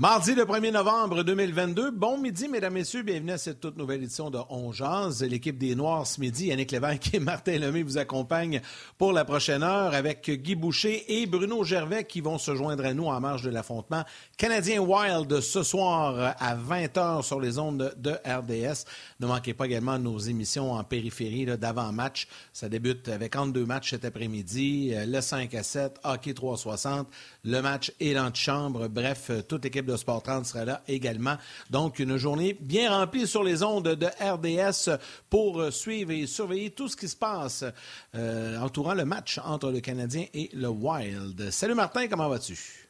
Mardi le 1er novembre 2022. Bon midi, mesdames, messieurs. Bienvenue à cette toute nouvelle édition de On Jazz. L'équipe des Noirs ce midi, Yannick Lévesque et Martin Lemay vous accompagnent pour la prochaine heure avec Guy Boucher et Bruno Gervais qui vont se joindre à nous en marge de l'affrontement Canadien Wild ce soir à 20h sur les ondes de RDS. Ne manquez pas également nos émissions en périphérie d'avant-match. Ça débute avec entre deux matchs cet après-midi, le 5 à 7, hockey 360, le match élan de chambre. Bref, toute l'équipe de Sport 30 sera là également. Donc, une journée bien remplie sur les ondes de RDS pour suivre et surveiller tout ce qui se passe euh, entourant le match entre le Canadien et le Wild. Salut Martin, comment vas-tu?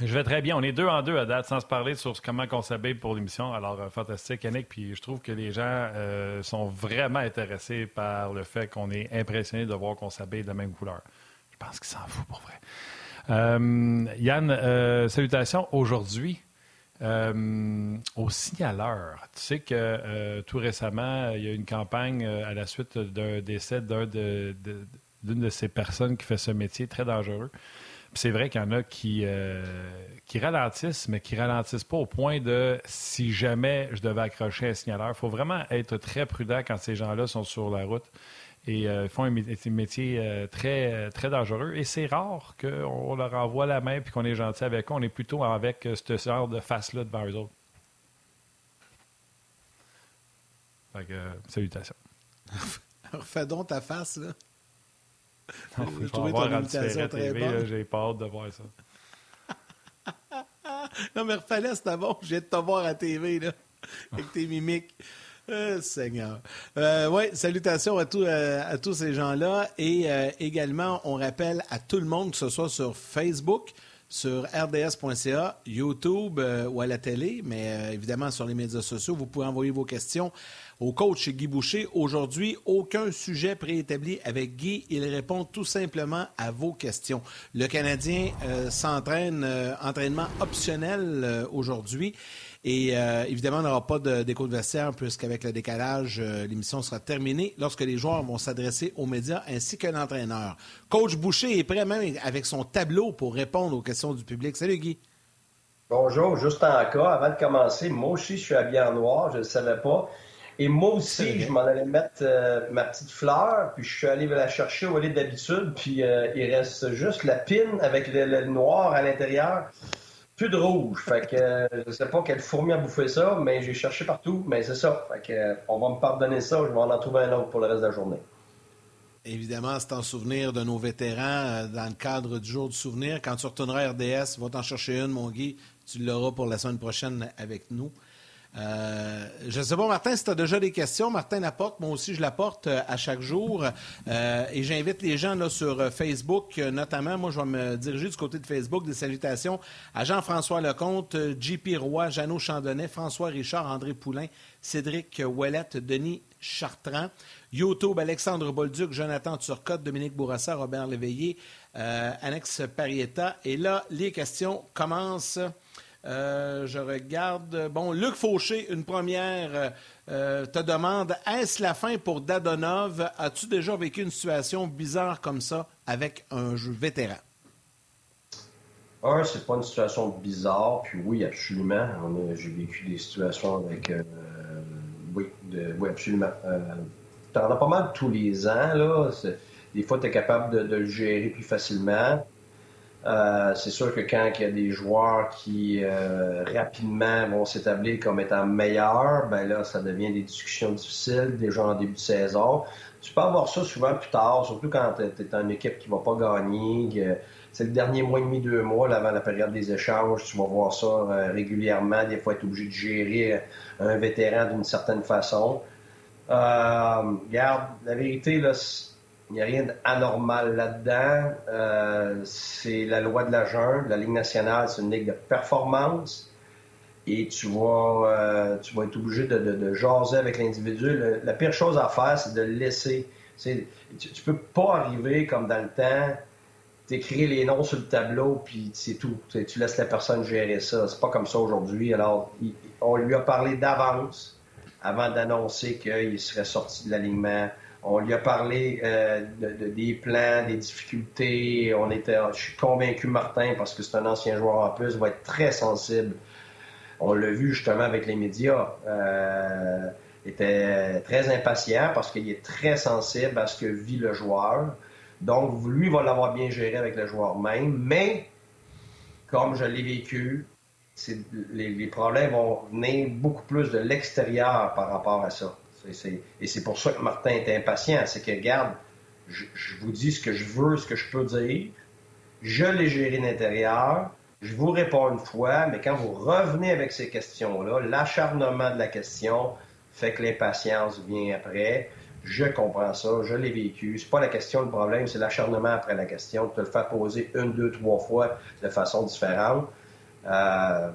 Je vais très bien. On est deux en deux à date, sans se parler sur comment on s'habille pour l'émission. Alors, euh, fantastique, Yannick. Puis je trouve que les gens euh, sont vraiment intéressés par le fait qu'on est impressionné de voir qu'on s'habille de la même couleur. Je pense qu'ils s'en foutent pour vrai. Euh, Yann, euh, salutations. Aujourd'hui, euh, au signaleur, tu sais que tout récemment, il y a eu une campagne à la suite d'un décès d'une de, de, ces personnes qui fait ce métier très dangereux. C'est vrai qu'il y en a qui, qui ralentissent, mais qui ralentissent pas au point de si jamais je devais accrocher un signaleur. Il faut vraiment être très prudent quand ces gens-là sont sur la route et euh, font un métier euh, très, euh, très dangereux. Et c'est rare qu'on leur envoie la main et qu'on est gentil avec eux. On est plutôt avec ce genre de face-là devant eux autres. Fait que, salutations. Refais donc ta face, là. Non, je vais voir à TV, j'ai pas hâte de voir ça. non, mais refais-le, c'était bon. J'ai de te voir à TV, là, avec tes mimiques. Euh, Seigneur. Euh, oui, salutations à, euh, à tous ces gens-là. Et également, on rappelle à tout le monde, que ce soit sur Facebook, sur rds.ca, YouTube ou à la télé, mais évidemment sur les médias sociaux, vous pouvez envoyer vos questions au coach Guy Boucher. Aujourd'hui, aucun sujet préétabli avec Guy. Il répond tout simplement à vos questions. Le Canadien s'entraîne, entraînement optionnel aujourd'hui. Et euh, évidemment, on n'aura pas d'écho de, de vestiaire puisqu'avec le décalage, euh, l'émission sera terminée lorsque les joueurs vont s'adresser aux médias ainsi que l'entraîneur. Coach Boucher est prêt même avec son tableau pour répondre aux questions du public. Salut Guy. Bonjour, juste en cas, avant de commencer, moi aussi je suis habillé en noir, je ne le savais pas. Et moi aussi, je m'en allais mettre euh, ma petite fleur, puis je suis allé la chercher au lieu d'habitude, puis il reste juste la pine avec le noir à l'intérieur plus de rouge. Fait que euh, je sais pas quelle fourmi a bouffé ça, mais j'ai cherché partout. Mais c'est ça. Fait que euh, on va me pardonner ça. Je vais en trouver un autre pour le reste de la journée. Évidemment, c'est en souvenir de nos vétérans euh, dans le cadre du jour du souvenir. Quand tu retourneras à RDS, va t'en chercher une, mon Guy. Tu l'auras pour la semaine prochaine avec nous. Euh, je ne sais pas, Martin, si tu as déjà des questions, Martin l'apporte. Moi aussi, je l'apporte euh, à chaque jour. Euh, et j'invite les gens là, sur Facebook, notamment, moi, je vais me diriger du côté de Facebook. Des salutations à Jean-François Lecomte, JP Roy, Jeannot Chandonnet, François Richard, André Poulain, Cédric Ouellette, Denis Chartrand. YouTube, Alexandre Bolduc, Jonathan Turcotte, Dominique Bourassa, Robert Léveillé, Alex Parietta. Et là, les questions commencent. Euh, je regarde. Bon, Luc Fauché, une première, euh, te demande est-ce la fin pour Dadonov? As-tu déjà vécu une situation bizarre comme ça avec un jeu vétéran? Un, c'est pas une situation bizarre, puis oui, absolument. J'ai vécu des situations avec. Euh, oui, oui, absolument. T'en as pas mal tous les ans, là. Des fois, tu es capable de, le gérer plus facilement. Euh, c'est sûr que quand il y a des joueurs qui euh, rapidement vont s'établir comme étant meilleurs, ben là, ça devient des discussions difficiles, déjà en début de saison. Tu peux avoir ça souvent plus tard, surtout quand tu es une équipe qui va pas gagner. C'est le dernier mois et demi, deux mois, avant la période des échanges, tu vas voir ça euh, régulièrement. Des fois, être obligé de gérer un vétéran d'une certaine façon. regarde, la vérité, là, il n'y a rien d'anormal là-dedans. Euh, c'est la loi de la jungle. La Ligue nationale, c'est une ligue de performance. Et tu vas, euh, tu vas être obligé de, jaser avec l'individu. La pire chose à faire, c'est de le laisser. Tu, ne peux pas arriver comme dans le temps, t'écrire les noms sur le tableau, puis c'est tout. Tu, laisses la personne gérer ça. C'est pas comme ça aujourd'hui. Alors, on lui a parlé d'avance, avant d'annoncer qu'il serait sorti de l'alignement On lui a parlé euh, des plans, des difficultés. On était, je suis convaincu, Martin, parce que c'est un ancien joueur en plus, va être très sensible. On l'a vu justement avec les médias. Euh, était très impatient parce qu'il est très sensible à ce que vit le joueur. Donc, lui va l'avoir bien géré avec le joueur même. Mais, comme je l'ai vécu, les, les, problèmes vont venir beaucoup plus de l'extérieur par rapport à ça et c'est pour ça que Martin est impatient. C'est que, regarde, je, vous dis ce que je veux, ce que je peux dire. Je l'ai géré l'intérieur. Je vous réponds une fois, mais quand vous revenez avec ces questions-là, l'acharnement de la question fait que l'impatience vient après. Je comprends ça, je l'ai vécu. C'est pas la question le problème, c'est l'acharnement après la question. Tu te le faire poser une, deux, trois fois de façon différente. Euh,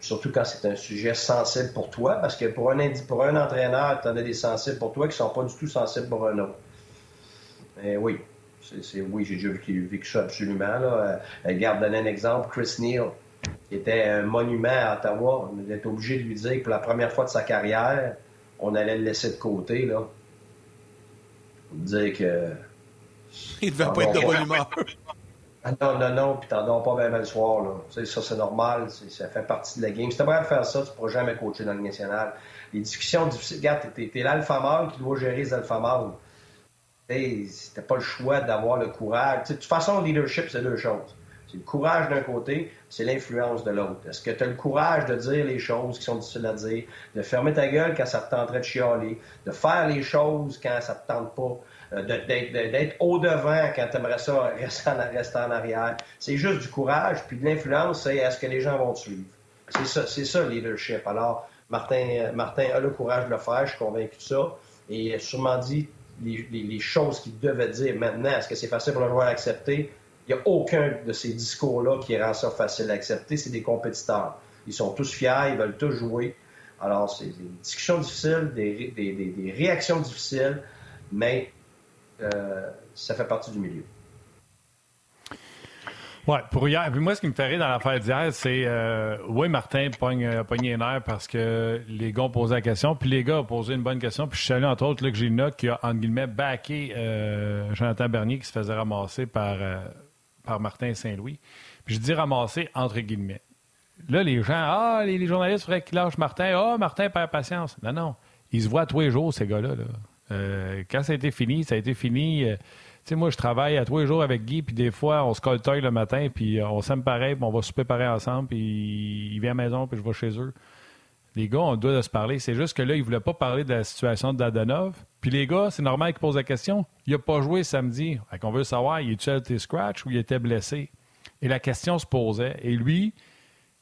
surtout quand c'est un sujet sensible pour toi, parce que pour un, pour un entraîneur, tu en as des sensibles pour toi qui ne sont pas du tout sensibles pour un autre. Mais oui, c'est, oui, j'ai déjà vécu, ça absolument. Là. Euh, garde, donner un exemple, Chris Neal, qui était un monument à Ottawa, on était obligé de lui dire que pour la première fois de sa carrière, on allait le laisser de côté. Là. Dire que. Il devait pas être de bonne humeur. Non, non, non, puis t'en donnes pas bien, le soir, là. ça, c'est normal, ça fait partie de la game. Si t'as pas de faire ça, tu pourras jamais coacher dans le national. Les discussions difficiles, regarde, t'es, es l'alpha mâle qui doit gérer les alpha mâles. T'as pas le choix d'avoir le courage. de toute façon, le leadership, c'est deux choses. C'est le courage d'un côté, c'est l'influence de l'autre. Est-ce que tu as le courage de dire les choses qui sont difficiles à dire, de fermer ta gueule quand ça te tenterait de chialer, de faire les choses quand ça te tente pas, d'être au-devant quand tu aimerais ça rester en, arrière. C'est juste du courage, puis de l'influence, c'est est-ce que les gens vont te suivre. C'est ça, le leadership. Alors, Martin, Martin a le courage de le faire, je suis convaincu de ça, et il a sûrement dit les, choses qu'il devait dire maintenant. Est-ce que c'est facile pour le joueur à accepter? Il n'y a aucun de ces discours-là qui rend ça facile à accepter. C'est des compétiteurs. Ils sont tous fiers, ils veulent tous jouer. Alors, c'est des discussions difficiles, des réactions difficiles, mais euh, ça fait partie du milieu. Oui, pour hier. Puis moi, ce qui me rire dans l'affaire d'hier, c'est euh, oui, Martin pogne, a pogné un air parce que les gars ont posé la question, puis les gars ont posé une bonne question. Puis je suis allé, entre autres, j'ai note qui a, entre guillemets, backé euh, Jonathan Bernier qui se faisait ramasser par, par Martin Saint-Louis. Puis je dis ramasser entre guillemets. Là, les gens, ah, les, journalistes, il faudrait qu'ils lâchent Martin. Ah, Martin perd patience. Non, non. Ils se voient tous les jours, ces gars-là. Là. Euh, quand ça a été fini, ça a été fini. Euh, tu sais, moi, je travaille à tous les jours avec Guy, puis des fois, on se colle le matin, puis euh, on s'aime pareil, puis on va souper pareil ensemble, puis il vient à la maison, puis je vais chez eux. Les gars, on doit de se parler. C'est juste que là, ils ne voulaient pas parler de la situation de Dadanov. Puis les gars, c'est normal qu'ils posent la question. Il n'a pas joué samedi. On veut savoir, il est-tu scratch ou il était blessé? Et la question se posait. Et lui,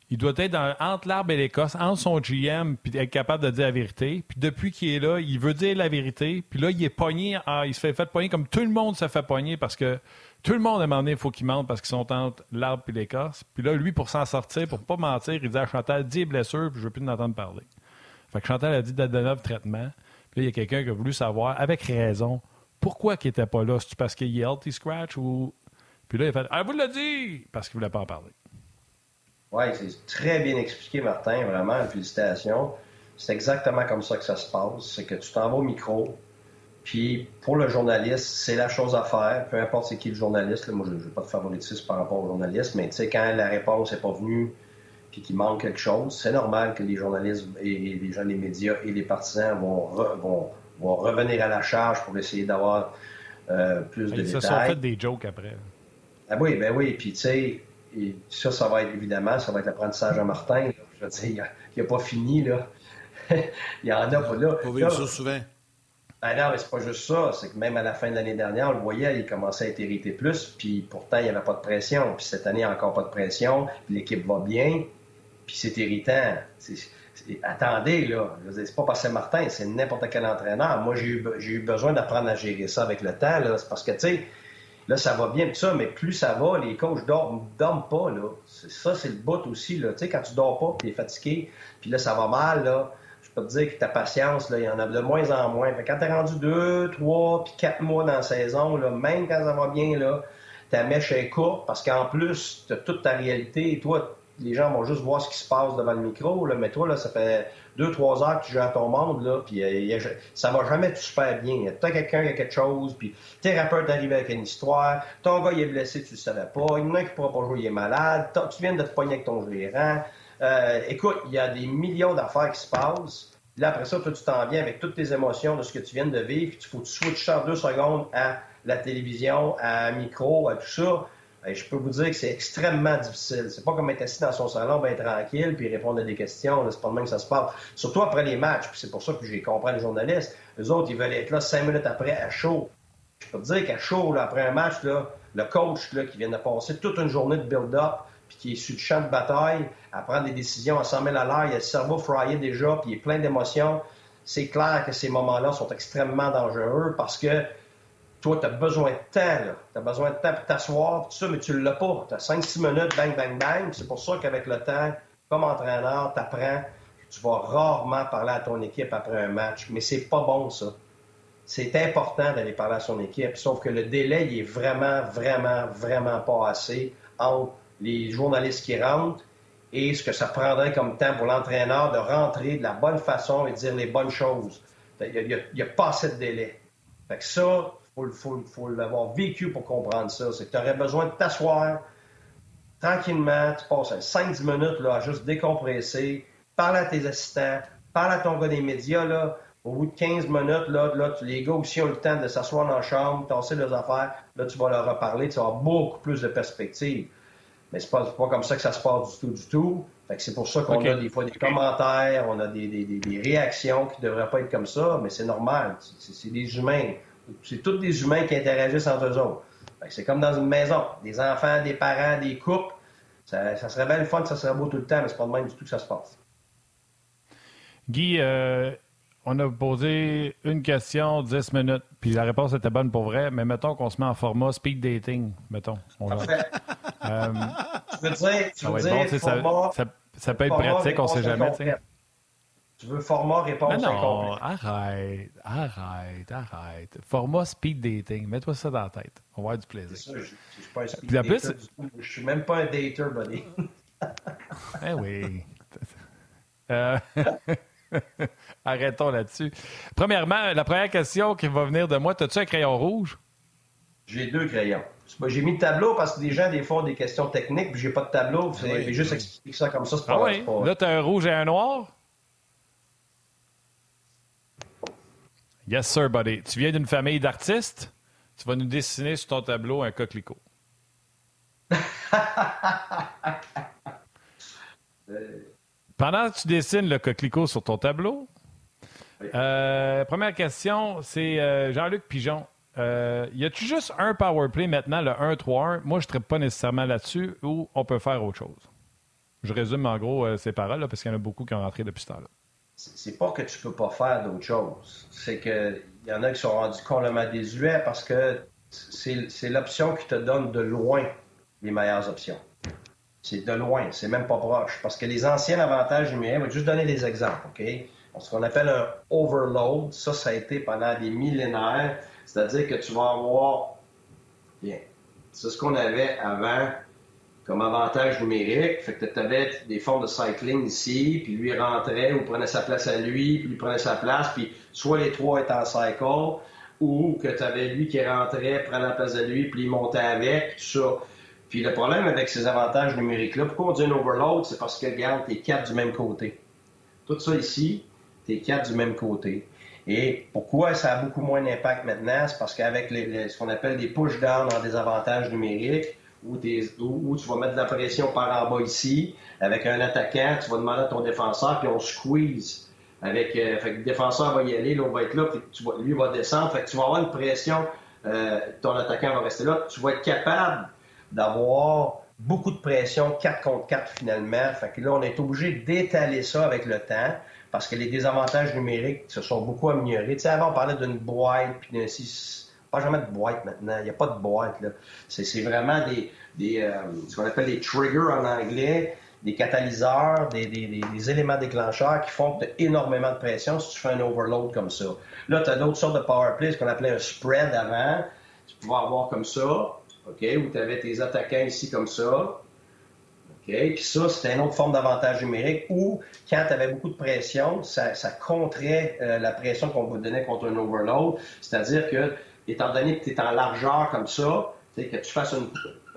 il doit être entre l'arbre et l'Écosse, entre son GM, puis être capable de dire la vérité. Puis depuis qu'il est là, il veut dire la vérité. Puis là, il est pogné, il se fait, fait pogner comme tout le monde se fait pogner parce que tout le monde, à un moment donné, il faut qu'il mente parce qu'ils sont entre l'arbre et l'Écosse. Puis là, lui, pour s'en sortir, pour pas mentir, il dit à Chantal, dis blessure, puis je veux plus l'entendre parler. Fait que Chantal a dit Dadanov traitement. Puis là, il y a quelqu'un qui a voulu savoir, avec raison, pourquoi il était pas là. C'est parce qu'il est healthy scratch ou. Puis là, il a fait Ah, vous l'a dit! Parce qu'il voulait pas en parler. Oui, c'est très bien expliqué, Martin, vraiment, félicitations. C'est exactement comme ça que ça se passe. C'est que tu t'en vas au micro, puis pour le journaliste, c'est la chose à faire, peu importe c'est qui le journaliste. moi, je n'ai pas de favoritisme par rapport au journaliste, mais tu sais, quand la réponse n'est pas venue, puis qu'il manque quelque chose, c'est normal que les journalistes et les gens des médias et les partisans vont, vont, vont revenir à la charge pour essayer d'avoir euh, plus de détails. Ils se sont fait des jokes après. Ah oui, ben oui, puis tu sais, et ça, ça va être évidemment, ça va être l'apprentissage à Martin. Je veux dire, il n'a pas fini. Là. il y en a pas là. Pas ça souvent. Ben non, mais c'est pas juste ça. C'est que même à la fin de l'année dernière, on le voyait, il commençait à être irrité plus, puis pourtant, il n'y avait pas de pression. Puis cette année, il n'y a encore pas de pression, l'équipe va bien, puis c'est irritant. attendez, là. C'est pas parce que c'est Martin, c'est n'importe quel entraîneur. Moi, j'ai eu, eu, besoin d'apprendre à gérer ça avec le temps, là. C'est parce que, tu sais, Là, ça va bien, tout ça, mais plus ça va, les coachs dorment, dorment pas, là. Ça, c'est le bout aussi, là. Tu sais, quand tu dors pas, tu es fatigué, puis là, ça va mal, là. Je peux te dire que ta patience, là, il y en a de moins en moins. Fait quand t'es rendu deux, trois, puis quatre mois dans la saison, là, même quand ça va bien, là, ta mèche est courte, parce qu'en plus, tu as toute ta réalité, et toi, les gens vont juste voir ce qui se passe devant le micro. Là. Mais toi, là, ça fait deux, trois heures que tu à ton monde, là, puis euh, ça va jamais tout super bien. Il y a quelqu'un qui a quelque chose, puis thérapeute d'arriver avec une histoire, ton gars il est blessé, tu le savais pas, il y en a un qui pourra pas jouer, il est malade, tu viens de te pogner avec ton gérant. Euh, écoute, il y a des millions d'affaires qui se passent. Là, après ça, toi, tu t'en viens avec toutes tes émotions de ce que tu viens de vivre. Il faut que tu switches en deux secondes à la télévision, à un micro, à tout ça. Et je peux vous dire que c'est extrêmement difficile. C'est pas comme être assis dans son salon, bien tranquille, puis répondre à des questions. C'est pas le même que ça se passe. Surtout après les matchs. Puis c'est pour ça que j'ai compris les journalistes. Les autres, ils veulent être là cinq minutes après à chaud. Je peux te dire qu'à chaud, après un match, là, le coach qui vient de passer toute une journée de build-up, puis qui est sur le champ de bataille, à prendre des décisions à 100 000 à l'heure, il a le cerveau fryé déjà, puis il est plein d'émotions. C'est clair que ces moments-là sont extrêmement dangereux parce que toi, tu as besoin de temps, Tu as besoin de temps pour t'asseoir, tout ça, mais tu ne l'as pas. Tu as 5-6 minutes, bang, bang, bang. C'est pour ça qu'avec le temps, comme entraîneur, tu apprends. Tu vas rarement parler à ton équipe après un match, mais c'est pas bon, ça. C'est important d'aller parler à son équipe, sauf que le délai, il est vraiment, vraiment, vraiment pas assez entre les journalistes qui rentrent et ce que ça prendrait comme temps pour l'entraîneur de rentrer de la bonne façon et dire les bonnes choses. Il n'y a, pas assez de délai. Fait que ça, il faut, l'avoir vécu pour comprendre ça. C'est que tu aurais besoin de t'asseoir tranquillement, tu passes 5-10 minutes là, à juste décompresser, parler à tes assistants, parler à ton gars des médias. Là, au bout de 15 minutes, là, là, les gars aussi ont le temps de s'asseoir dans la chambre, tasser leurs affaires. Là, tu vas leur reparler, tu vas avoir beaucoup plus de perspectives. Mais c'est pas, pas comme ça que ça se passe du tout, du tout. Fait que c'est pour ça qu'on a des fois des commentaires, on a des, des, des, réactions qui ne devraient pas être comme ça, mais c'est normal. C'est des humains. C'est tous des humains qui interagissent entre eux autres. C'est comme dans une maison. Des enfants, des parents, des couples. Ça, serait bien le fun, ça serait beau tout le temps, mais c'est pas de même du tout que ça se passe. Guy, euh, on a posé une question, 10 minutes, puis la réponse était bonne pour vrai, mais mettons qu'on se met en format speed dating, mettons. Parfait. Euh, tu veux dire, tu veux dire format, ça, peut être pratique, on ne sait jamais. Tu veux format réponse non, non, arrête, arrête, arrête. Format speed dating, mets-toi ça dans la tête. On va avoir du plaisir. Ça, je ne suis pas un speed dater plus... du tout. Je suis même pas un dater, buddy. eh oui. Euh... Arrêtons là-dessus. Premièrement, la première question qui va venir de moi, as-tu un crayon rouge? J'ai deux crayons. J'ai mis le tableau parce que des gens, des fois, ont des questions techniques, puis j'ai pas de tableau. J'ai juste expliqué ça comme ça. Ah oui? Là, tu as un rouge et un noir? Yes, sir, buddy. Tu viens d'une famille d'artistes? Tu vas nous dessiner sur ton tableau un coquelicot. euh... Pendant que tu dessines le coquelicot sur ton tableau, euh, première question, c'est euh, Jean-Luc Pigeon. Euh, y a-tu juste un power play maintenant, le 1-3-1? Moi, je ne pas nécessairement là-dessus ou on peut faire autre chose? Je résume en gros ces paroles parce qu'il y en a beaucoup qui ont rentré depuis ce temps-là. C'est pas que tu peux pas faire d'autre chose. C'est qu'il y en a qui sont rendus complètement désuets parce que c'est l'option qui te donne de loin les meilleures options. C'est de loin, c'est même pas proche. Parce que les anciens avantages numériques, je vais juste donner des exemples, OK? Ce qu'on appelle un overload, ça, ça a été pendant des millénaires. C'est-à-dire que tu vas avoir. Bien. C'est ce qu'on avait avant comme avantage numérique. Fait que tu avais des formes de cycling ici, puis lui rentrait ou prenait sa place à lui, puis lui prenait sa place, puis soit les trois étaient en cycle, ou que tu avais lui qui rentrait, prenait la place de lui, puis il montait avec, tout ça. Puis le problème avec ces avantages numériques-là, pourquoi on dit un overload, c'est parce que, regarde, t'es quatre du même côté. Tout ça ici, t'es quatre du même côté. Et pourquoi ça a beaucoup moins d'impact maintenant? C'est parce qu'avec ce qu'on appelle des push-down en désavantages numériques, où, tu vas mettre de la pression par en bas ici, avec un attaquant, tu vas demander à ton défenseur, puis on squeeze. Avec, euh, fait que le défenseur va y aller, l'autre va être là, puis lui va descendre. Fait que tu vas avoir une pression, euh, ton attaquant va rester là. Tu vas être capable d'avoir beaucoup de pression 4 contre 4 finalement. Fait que là, on est obligé d'étaler ça avec le temps parce que les désavantages numériques se sont beaucoup améliorés. Tu sais, avant, on parlait d'une boîte, puis d'un pas jamais de boîte maintenant. Il n'y a pas de boîte. Là. C'est, vraiment des, euh, ce qu'on appelle des triggers en anglais, des catalyseurs, des, éléments déclencheurs qui font énormément de pression si tu fais un overload comme ça. Là, tu as d'autres sortes de power play, ce qu'on appelait un spread avant. Tu pouvais avoir comme ça. OK, où tu avais tes attaquants ici comme ça. OK, Puis ça, c'était une autre forme d'avantage numérique où, quand tu avais beaucoup de pression, ça, ça euh, la pression qu'on vous donnait contre un overload. C'est-à-dire que, étant donné que tu es en largeur comme ça, que tu fasses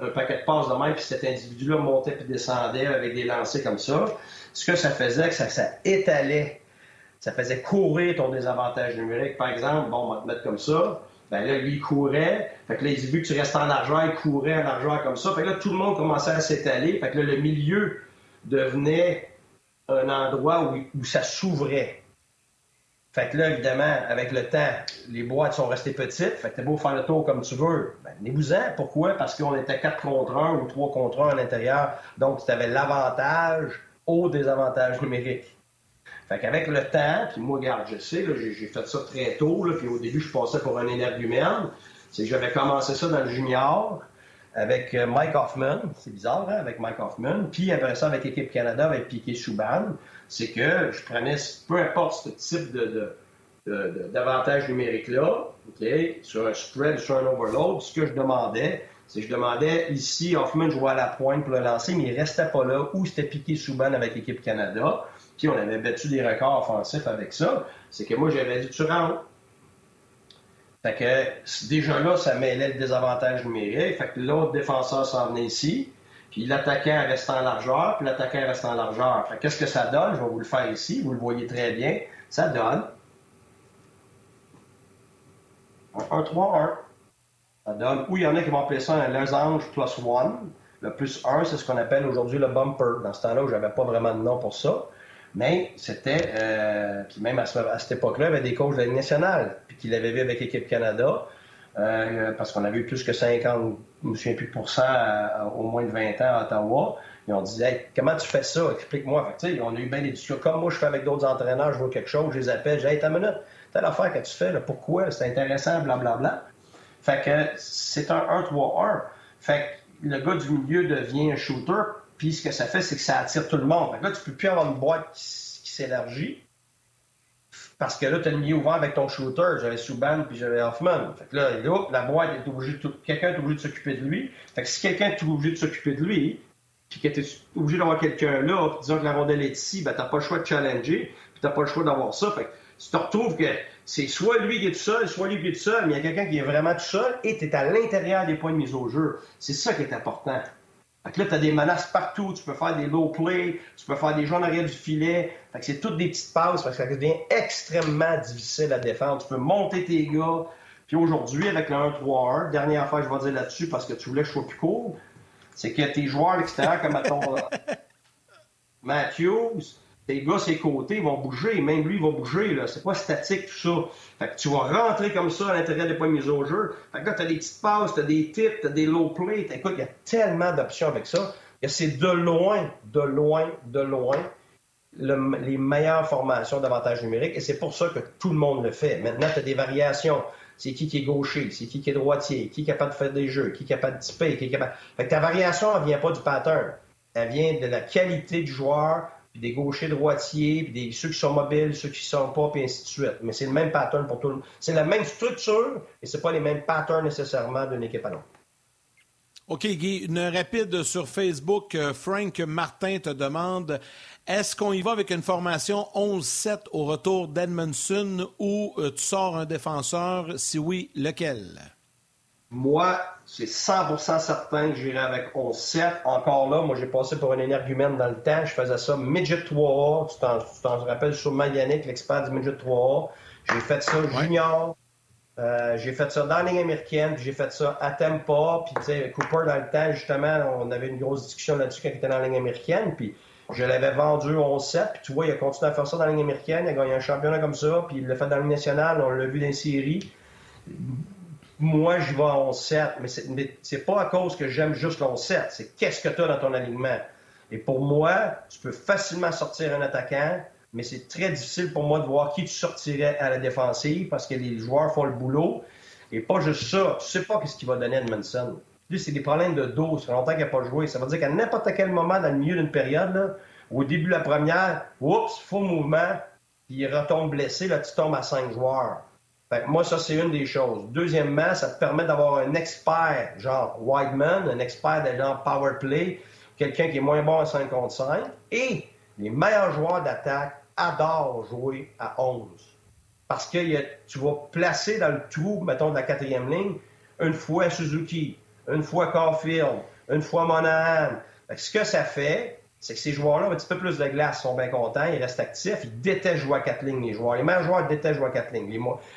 un paquet de passes de main, puis cet individu-là montait puis descendait avec des lancers comme ça, ce que ça faisait, que ça, étalait, ça faisait courir ton désavantage numérique. Par exemple, bon, on va te mettre comme ça, ben là, lui, il courait. Fait que là, il vu que tu restes en largeur, il courait en largeur comme ça. Fait que là, tout le monde commençait à s'étaler. Fait que là, le milieu devenait un endroit où, ça s'ouvrait. Fait que là, évidemment, avec le temps, les boîtes sont restées petites. Fait que t'es beau faire le tour comme tu veux. Ben, venez-vous-en. Pourquoi? Parce qu'on était 4 contre 1 ou 3 contre 1 à l'intérieur. Donc, tu avais l'avantage au désavantage numérique. Fait qu'avec le temps, puis moi, regarde, je sais, j'ai fait ça très tôt, puis au début, je passais pour un énergumène. C'est que j'avais commencé ça dans le junior avec euh, Mike Hoffman, c'est bizarre, hein, avec Mike Hoffman, puis après ça avec l'équipe Canada, avec Piquet Souban, c'est que je prenais, peu importe ce type de, d'avantage numérique-là, sur un spread, sur un overload, ce que je demandais, c'est que je demandais ici, Hoffman jouait à la pointe pour le lancer, mais il restait pas là, où c'était Piquet Souban avec l'équipe Canada on avait battu des records offensifs avec ça, c'est que moi, j'avais dit, tu rentres. Fait que déjà là, ça mêlait le désavantage numérique. Fait que l'autre défenseur s'en venait ici, puis l'attaquant reste en largeur, puis l'attaquant reste en largeur. Qu'est-ce que ça donne? Je vais vous le faire ici, vous le voyez très bien. Ça donne un 3-1. Ça donne, ou il y en a qui vont appeler ça un losange plus 1. Le plus 1, c'est ce qu'on appelle aujourd'hui le bumper. Dans ce temps-là, je n'avais pas vraiment de nom pour ça. Mais c'était, euh, puis même à, cette époque-là, il y avait des coachs de la nationale, puis qu'il avait vu avec l'équipe Canada, euh, parce qu'on avait eu plus que 50, je me souviens plus de pourcent, au moins de 20 ans à Ottawa. Ils ont dit, hey, comment tu fais ça? Explique-moi. Fait on a eu bien des discussions. Comme moi, je fais avec d'autres entraîneurs, je vois quelque chose, je les appelle, je dis, hey, telle affaire que tu fais, là, pourquoi? C'est intéressant, blablabla. Bla, bla. Fait que c'est un 1-3-1. Fait que le gars du milieu devient un shooter, puis ce que ça fait, c'est que ça attire tout le monde. là, tu peux plus avoir une boîte qui, s'élargit. Parce que là, tu as le milieu ouvert avec ton shooter. J'avais Subban puis j'avais Hoffman. Fait que là, la boîte est obligée de, quelqu'un est obligé de s'occuper de lui. Fait que si quelqu'un est obligé de s'occuper de lui, puis que tu es obligé d'avoir quelqu'un là, puis disons que la rondelle est ici, ben, tu pas le choix de challenger, puis tu pas le choix d'avoir ça. Fait que tu te retrouves que c'est soit lui qui est tout seul, soit lui qui est tout seul, mais il y a quelqu'un qui est vraiment tout seul et tu es à l'intérieur des points de mise au jeu. C'est ça qui est important. Fait que là, tu as des menaces partout. Tu peux faire des low play, tu peux faire des jeux en arrière du filet. Fait que c'est toutes des petites passes parce que ça devient extrêmement difficile à défendre. Tu peux monter tes gars. Puis aujourd'hui, avec le 1-3-1, dernière fois je vais dire là-dessus parce que tu voulais que je sois plus court, c'est que tes joueurs à l'extérieur, comme à ton Matthews, tes gars, ses côtés vont bouger, même lui, va bouger, là. C'est pas statique, tout ça. Fait que tu vas rentrer comme ça à l'intérieur des points de mise au jeu. Fait que là, t'as des petites passes, t'as des tips, t'as des low plays. Écoute, il y a tellement d'options avec ça. C'est de loin, de loin, de loin les meilleures formations d'avantage numérique. Et c'est pour ça que tout le monde le fait. Maintenant, tu as des variations. C'est qui qui est gaucher, c'est qui qui est droitier, qui est capable de faire des jeux, qui est capable de tiper, qui est capable... Fait que ta variation, elle vient pas du pattern. Elle vient de la qualité du joueur, des gauchers droitiers, puis des, ceux qui sont mobiles, ceux qui ne sont pas, puis ainsi de suite. Mais c'est le même pattern pour tout le monde. C'est la même structure, et ce pas les mêmes patterns nécessairement d'une équipe à l'autre. OK, Guy, une rapide sur Facebook. Euh, Frank Martin te demande est-ce qu'on y va avec une formation 11-7 au retour d'Edmondson ou euh, tu sors un défenseur? Si oui, lequel? Moi, c'est 100% certain que j'irai avec 11-7. Encore là, moi, j'ai passé pour un énergumène dans le temps. Je faisais ça midget 3A. Tu t'en rappelles sûrement Yannick, l'expert du midget 3A. J'ai fait ça junior. Euh, j'ai fait ça dans la ligne américaine, puis j'ai fait ça à Tempa. Puis, tu sais, Cooper, dans le temps, justement, on avait une grosse discussion là-dessus quand il était dans la ligne américaine. Puis, je l'avais vendu 11-7. Puis, tu vois, il a continué à faire ça dans la ligne américaine. Il a gagné un championnat comme ça. Puis, il l'a fait dans la ligne nationale. On l'a vu dans les séries moi, je vais à 11-7, mais c'est pas à cause que j'aime juste l'11-7, c'est qu'est-ce que tu as dans ton alignement. Et pour moi, tu peux facilement sortir un attaquant, mais c'est très difficile pour moi de voir qui tu sortirais à la défensive parce que les joueurs font le boulot. Et pas juste ça, tu sais pas ce qu'il va donner à Edmondson. Lui, c'est des problèmes de dos, ça fait longtemps qu'il n'a pas joué. Ça veut dire qu'à n'importe quel moment dans le milieu d'une période, au début de la première, oups, faux mouvement, puis il retombe blessé, là, tu tombes à cinq joueurs moi, ça, c'est une des choses. Deuxièmement, ça te permet d'avoir un expert, genre Wideman, un expert de genre power play, quelqu'un qui est moins bon à 5 contre 5. Et les meilleurs joueurs d'attaque adorent jouer à 11. Parce que tu vas placer dans le trou, mettons, de la quatrième ligne, une fois Suzuki, une fois Caulfield, une fois Monahan. Ce que ça fait, c'est que ces joueurs-là ont un petit peu plus de glace, sont bien contents, ils restent actifs, ils détestent jouer à quatre lignes, les joueurs. Les meilleurs joueurs détestent jouer à quatre lignes.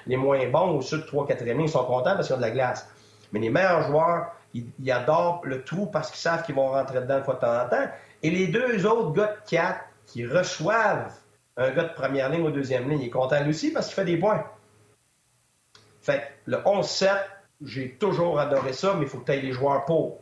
Les, moins bons, au sud de 3 4 lignes, sont contents parce qu'ils ont de la glace. Mais les meilleurs joueurs, ils, adorent le trou parce qu'ils savent qu'ils vont rentrer dedans fois de temps en temps. Et les deux autres gars de 4 qui reçoivent un gars de première ligne ou deuxième ligne, il est content lui aussi parce qu'il fait des points. Fait le 11-7, j'ai toujours adoré ça, mais il faut que tu aies les joueurs pour.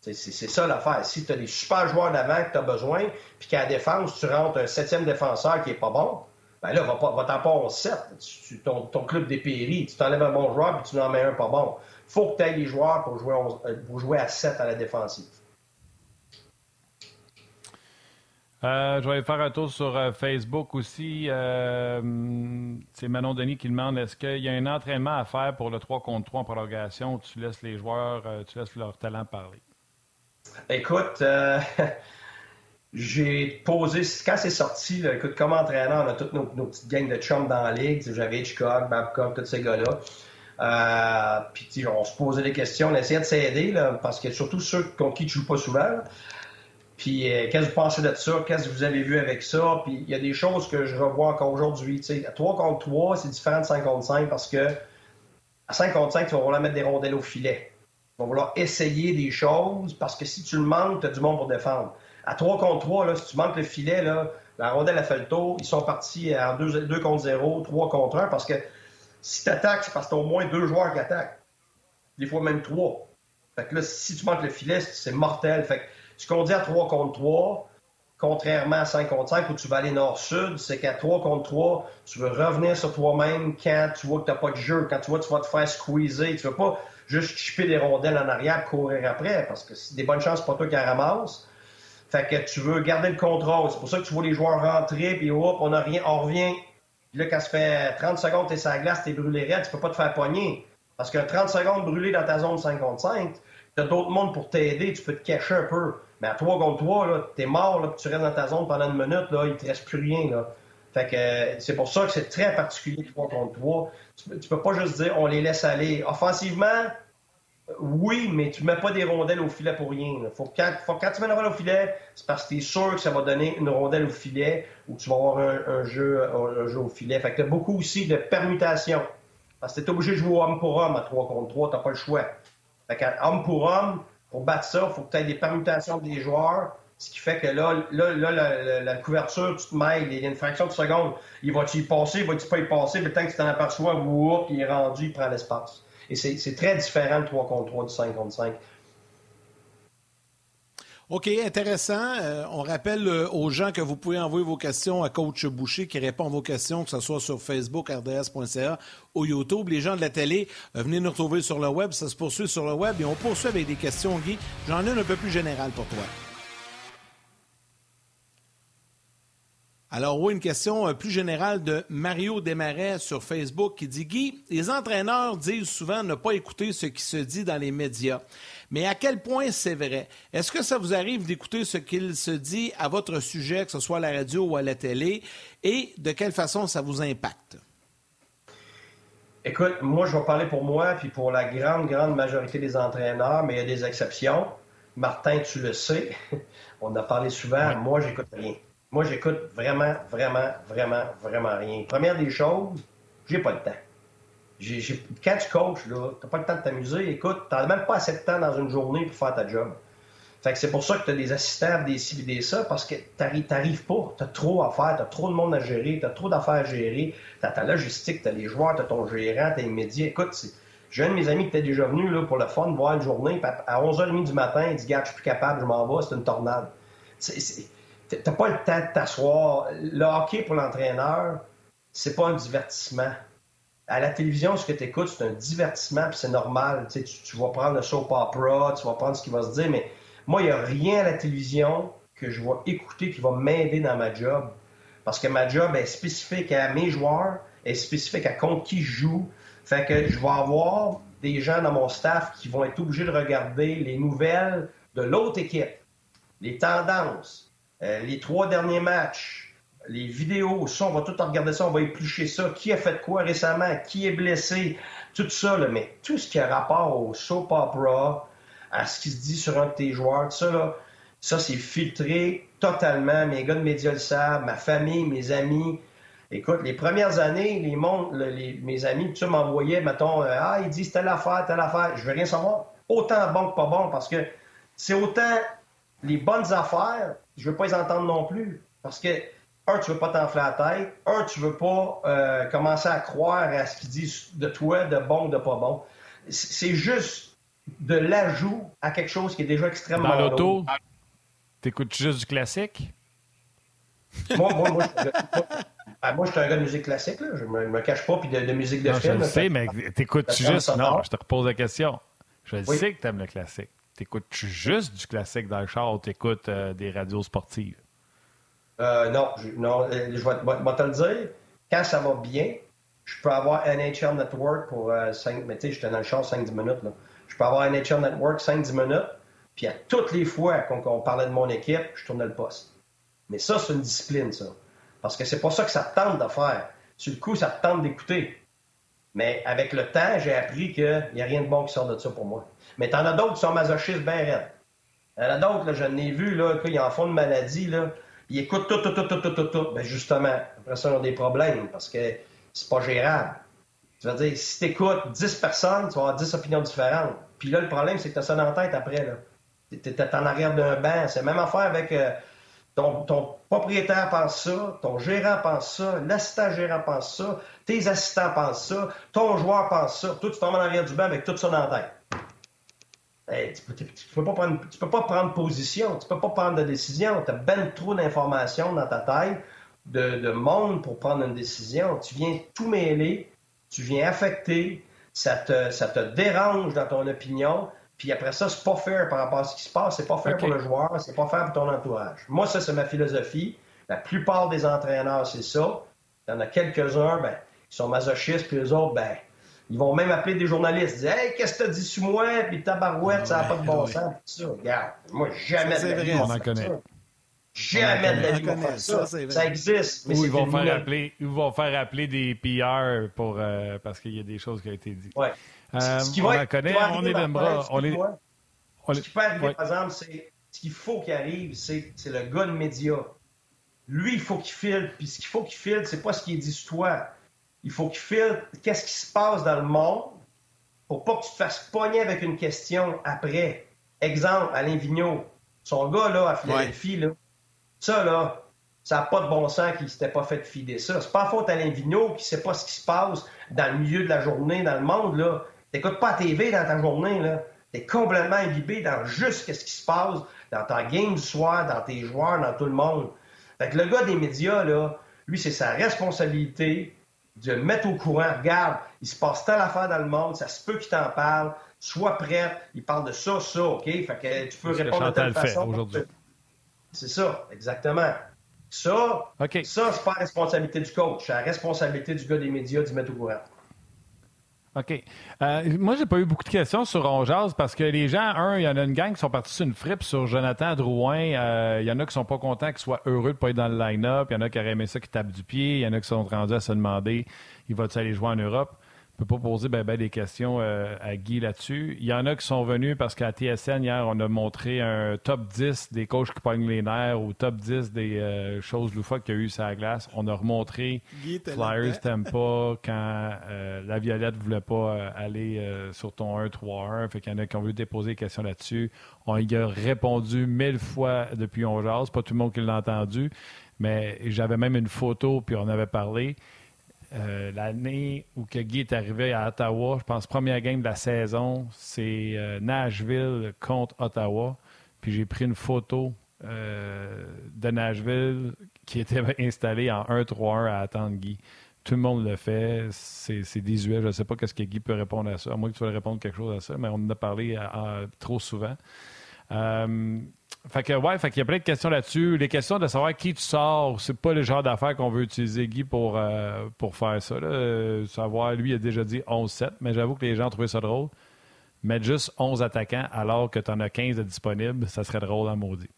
C'est ça l'affaire. Si tu as des super joueurs d'avant que tu as besoin, puis qu'à la défense, tu rentres un septième défenseur qui est pas bon, ben là, va, t'en pas 11-7. Ton, ton, club dépérit. Tu t'enlèves un bon joueur, puis tu en mets un pas bon. faut que tu aies les joueurs pour jouer, euh, jouer à 7 à la défensive. Euh, je vais faire un tour sur euh, Facebook aussi. C'est Manon Denis qui demande est-ce qu'il y a un entraînement à faire pour le 3 contre 3 en prolongation où tu laisses les joueurs, tu laisses leur talent parler? Écoute, j'ai posé, quand c'est sorti, écoute, comme entraîneur, on a toutes nos, petites gangs de chums dans la ligue. J'avais Hitchcock, Babcock, tous ces gars-là. puis on se posait des questions, on essayait de s'aider, parce que surtout ceux contre qui tu joues pas souvent. Puis, euh, qu'est-ce que vous pensez de ça? Qu'est-ce que vous avez vu avec ça? Puis, il y a des choses que je revois encore aujourd'hui. À 3 contre 3, c'est différent de 5 contre 5 parce que à 5 contre 5, tu vas vouloir mettre des rondelles au filet. Vas vouloir essayer des choses parce que si tu le manques, tu as du monde pour défendre. À 3 contre 3, là, si tu manques le filet, là, la rondelle a fait le tour. Ils sont partis en 2, 2 contre 0, 3 contre 1 parce que si tu attaques, c'est parce que tu as au moins deux joueurs qui attaquent. Des fois même trois. Fait que là, si tu manques le filet, c'est mortel. Fait que ce qu'on dit à 3 contre 3, contrairement à 5 contre 5 où tu vas aller nord-sud, c'est qu'à 3 contre 3, tu veux revenir sur toi-même quand tu vois que tu n'as pas de jeu, quand tu vois que tu vas te faire squeezer. Tu veux pas juste chipper des rondelles en arrière courir après, parce que c'est des bonnes chances pour toi qui ramasse. Fait que tu veux garder le contrôle. C'est pour ça que tu vois les joueurs rentrer, puis hop, on, a rien, on revient. Puis là, quand ça fait 30 secondes, t'es sur la glace, t'es brûlé raide, tu peux pas te faire pogner. Parce que 30 secondes brûlé dans ta zone 5 contre 5, t'as d'autres mondes pour t'aider, tu peux te cacher un peu. Mais à 3 contre 3, t'es mort, là, tu restes dans ta zone pendant une minute, là, il te reste plus rien. Là. Fait que c'est pour ça que c'est très particulier 3 contre 3. Tu, peux pas juste dire on les laisse aller. Offensivement, oui, mais tu mets pas des rondelles au filet pour rien. Faut quand, faut, tu mets une rondelle au filet, c'est parce que tu es sûr que ça va donner une rondelle au filet ou que tu vas avoir un, jeu, au filet. Fait que tu as beaucoup aussi de permutations. Parce que tu es obligé de jouer homme pour homme à 3 contre 3, tu pas le choix. Fait qu'à homme pour homme, pour battre ça, il faut que tu aies des permutations des joueurs. Ce qui fait que là, là, là la, couverture, tu te mêles, il y a une fraction de seconde. Il va-tu y passer, il va-tu pas y passer, le temps que tu t'en aperçois, whoop, il est rendu, il prend l'espace. Et c'est très différent de 3 contre 3, du 5 contre 5. OK, intéressant. Euh, on rappelle euh, aux gens que vous pouvez envoyer vos questions à Coach Boucher qui répond à vos questions, que ce soit sur Facebook, rds.ca ou YouTube. Les gens de la télé, euh, venez nous retrouver sur le web. Ça se poursuit sur le web et on poursuit avec des questions, Guy. J'en ai une un peu plus générale pour toi. Alors oui, une question plus générale de Mario Desmarais sur Facebook qui dit Guy, les entraîneurs disent souvent ne pas écouter ce qui se dit dans les médias. Mais à quel point c'est vrai? Est-ce que ça vous arrive d'écouter ce qu'il se dit à votre sujet, que ce soit à la radio ou à la télé, et de quelle façon ça vous impacte? Écoute, moi, je vais parler pour moi, puis pour la grande, grande majorité des entraîneurs, mais il y a des exceptions. Martin, tu le sais, on a parlé souvent, moi, j'écoute rien. Moi, j'écoute vraiment, vraiment, vraiment, vraiment rien. Première des choses, j'ai pas le temps quand tu coaches, là, t'as pas le temps de t'amuser. Écoute, t'as même pas assez de temps dans une journée pour faire ta job. Fait que c'est pour ça que tu as des assistants, des ci, des ça, parce que t'arrives pas. Tu as trop à faire, tu as trop de monde à gérer, tu as trop d'affaires à gérer. Tu as ta logistique, tu as les joueurs, tu as ton gérant, tu as les médias. Écoute, j'ai un de mes amis qui était déjà venu là, pour le fun, voir une journée. À 11h30 du matin, il dit Gars, je suis plus capable, je m'en vais, c'est une tornade. T'as pas le temps de t'asseoir. Le hockey pour l'entraîneur, c'est pas un divertissement à la télévision, ce que tu écoutes, c'est un divertissement, puis c'est normal. Tu, tu, vas prendre le soap opera, tu vas prendre ce qui va se dire, mais moi, il n'y a rien à la télévision que je vais écouter qui va m'aider dans ma job. Parce que ma job est spécifique à mes joueurs, est spécifique à contre qui je joue. Fait que je vais avoir des gens dans mon staff qui vont être obligés de regarder les nouvelles de l'autre équipe. les tendances, euh, les trois derniers matchs, les vidéos, ça, on va tout regarder ça, on va éplucher ça, qui a fait quoi récemment, qui est blessé, tout ça, là, mais tout ce qui a rapport au soap opera, à ce qui se dit sur un de tes joueurs, ça, là, ça, c'est filtré totalement. Mes gars de médias le savent, ma famille, mes amis. Écoute, les premières années, les, mondes, mes amis, tu m'envoyaient, mettons, euh, ah, ils disent telle affaire, telle affaire. Je veux rien savoir. Autant bon que pas bon, parce que c'est autant les bonnes affaires, je veux pas les entendre non plus. Parce que, un, tu veux pas t'enfler la tête. Un, tu veux pas euh, commencer à croire à ce qu'ils disent de toi, de bon ou de pas bon. C'est juste de l'ajout à quelque chose qui est déjà extrêmement Dans l'auto, t'écoutes juste du classique? moi, moi, moi, ah, moi, je suis un gars de musique classique, là. je me, me cache pas, puis de, musique de non, film. Je le sais, mais t'écoutes juste? Non, je te repose la question. Je sais que tu aimes le classique. T'écoutes juste du classique dans le char ou t'écoutes euh, des radios sportives? Euh, non, je, non, euh, je vais, te le dire. Quand ça va bien, je peux avoir NHL Network pour 5 mais tu sais, j'étais dans le char 5-10 minutes. Là. Je peux avoir NHL Network 5-10 minutes, puis à toutes les fois qu'on parlait de mon équipe, je tournais le poste. Mais ça, c'est une discipline, ça. Parce que c'est pas ça que ça te tente de faire. Sur le coup, ça te tente d'écouter. Mais avec le temps, j'ai appris qu'il n'y a rien de bon qui sort de ça pour moi. Mais t'en as d'autres qui sont masochistes bien raides. Il y en a d'autres, je n'ai vu, là, qu'ils en font une maladie, là. Ils écoutent tout, tout, tout, tout, tout, tout, tout. Ben justement, après ça, ils ont des problèmes parce que c'est pas gérable. Tu vas dire, si tu écoutes 10 personnes, tu vas avoir 10 opinions différentes. Puis là, le problème, c'est que tu as ça dans la tête après. Là. Tu es, en arrière d'un banc. C'est la même affaire avec euh, ton, propriétaire pense ça, ton gérant pense ça, l'assistant gérant pense ça, tes assistants pensent ça, ton joueur pense ça. Toi, tu tombes en arrière du banc avec tout ça dans la tête. tu ne peux, pas prendre, peux pas prendre position, tu peux pas prendre de décision. Tu as ben trop d'informations dans ta tête, de, de monde pour prendre une décision. Tu viens tout mêler, tu viens affecter, ça te, ça te dérange dans ton opinion, puis après ça, c'est pas fair par rapport à ce qui se passe, c'est pas fair pour le joueur, c'est pas fair pour ton entourage. Moi, ça, c'est ma philosophie. La plupart des entraîneurs, c'est ça. Il y en a quelques-uns, ben, qui sont masochistes, puis les autres, ben, ils vont même appeler des journalistes, dire Hey, qu'est-ce que t'as dit sur moi? Puis ta barouette, ça n'a pas de bon sens. ça, regarde, moi, jamais ça, de la On en connaît. Jamais de la vie ça. Ça, existe. Mais Ou ils vont, faire appeler, ils vont faire appeler des PR pour, euh, parce qu'il y a des choses qui ont été dites. Ouais. Euh, ce qui on va, connaît, on est bras. On est... Ce qui peut arriver, par exemple, c'est ce qu'il faut qu'il arrive, c'est le gars de média. Lui, il faut qu'il filtre. Puis ce qu'il faut qu'il filtre, c'est pas ce qui est dit sur toi. Il faut qu'il filtre qu'est-ce qui se passe dans le monde pour pas que tu te fasses pogner avec une question après. Exemple, Alain Vigneault. Son gars, là, à Philadelphie, là, ça, là, ça n'a pas de bon sens qu'il ne s'était pas fait fider ça. C'est pas faute à Alain Vigneault qui ne sait pas ce qui se passe dans le milieu de la journée, dans le monde, là. T'écoutes pas la TV dans ta journée, là. T'es complètement imbibé dans juste ce qui se passe dans ta game du soir, dans tes joueurs, dans tout le monde. Fait que le gars des médias, là, lui, c'est sa responsabilité de le mettre au courant. Regarde, il se passe telle affaire dans le monde, ça se peut qu'il t'en parle. Sois prêt, il parle de ça, ça, OK? Fait que tu peux répondre de telle façon. aujourd'hui. C'est ça, exactement. Ça, ça c'est pas la responsabilité du coach, c'est la responsabilité du gars des médias du mettre au courant. OK. Euh, moi, j'ai pas eu beaucoup de questions sur Onjaz parce que les gens, un, il y en a une gang qui sont partis sur une fripe sur Jonathan Drouin. Euh, il y en a qui sont pas contents qu'il soit heureux de pas être dans le line-up. Il y en a qui auraient aimé ça qui tape du pied. Il y en a qui sont rendus à se demander il va-tu aller jouer en Europe? Peux pas poser ben, ben, des questions euh, à Guy là-dessus. Il y en a qui sont venus parce qu'à TSN, hier, on a montré un top 10 des coachs qui pognent les nerfs ou top 10 des euh, choses loufoques qu'il y a eu sur la glace. On a remontré Flyers Tempa quand euh, la Violette ne voulait pas aller sur ton 1-3-1. Fait qu'il y en a qui ont voulu déposer des questions là-dessus. On y a répondu mille fois depuis on jase. Pas tout le monde qui l'a entendu. Mais j'avais même une photo, puis on avait parlé. Euh, l'année où que Guy est arrivé à Ottawa, je pense première game de la saison, c'est euh, Nashville contre Ottawa. Puis j'ai pris une photo euh, de Nashville qui était installée en 1-3-1 à attendre Guy. Tout le monde le fait. C'est désuet. Je ne sais pas ce que Guy peut répondre à ça. À moins que tu veuilles répondre quelque chose à ça, mais on en a parlé trop souvent. Fait que, ouais, fait qu'il y a plein de questions là-dessus. Les questions de savoir qui tu sors, c'est pas le genre d'affaires qu'on veut utiliser Guy pour, euh, pour faire ça. Là. Euh, savoir, lui, il a déjà dit 11-7, mais j'avoue que les gens trouvé ça drôle. Mettre juste 11 attaquants alors que tu en as 15 disponibles, ça serait drôle à maudit.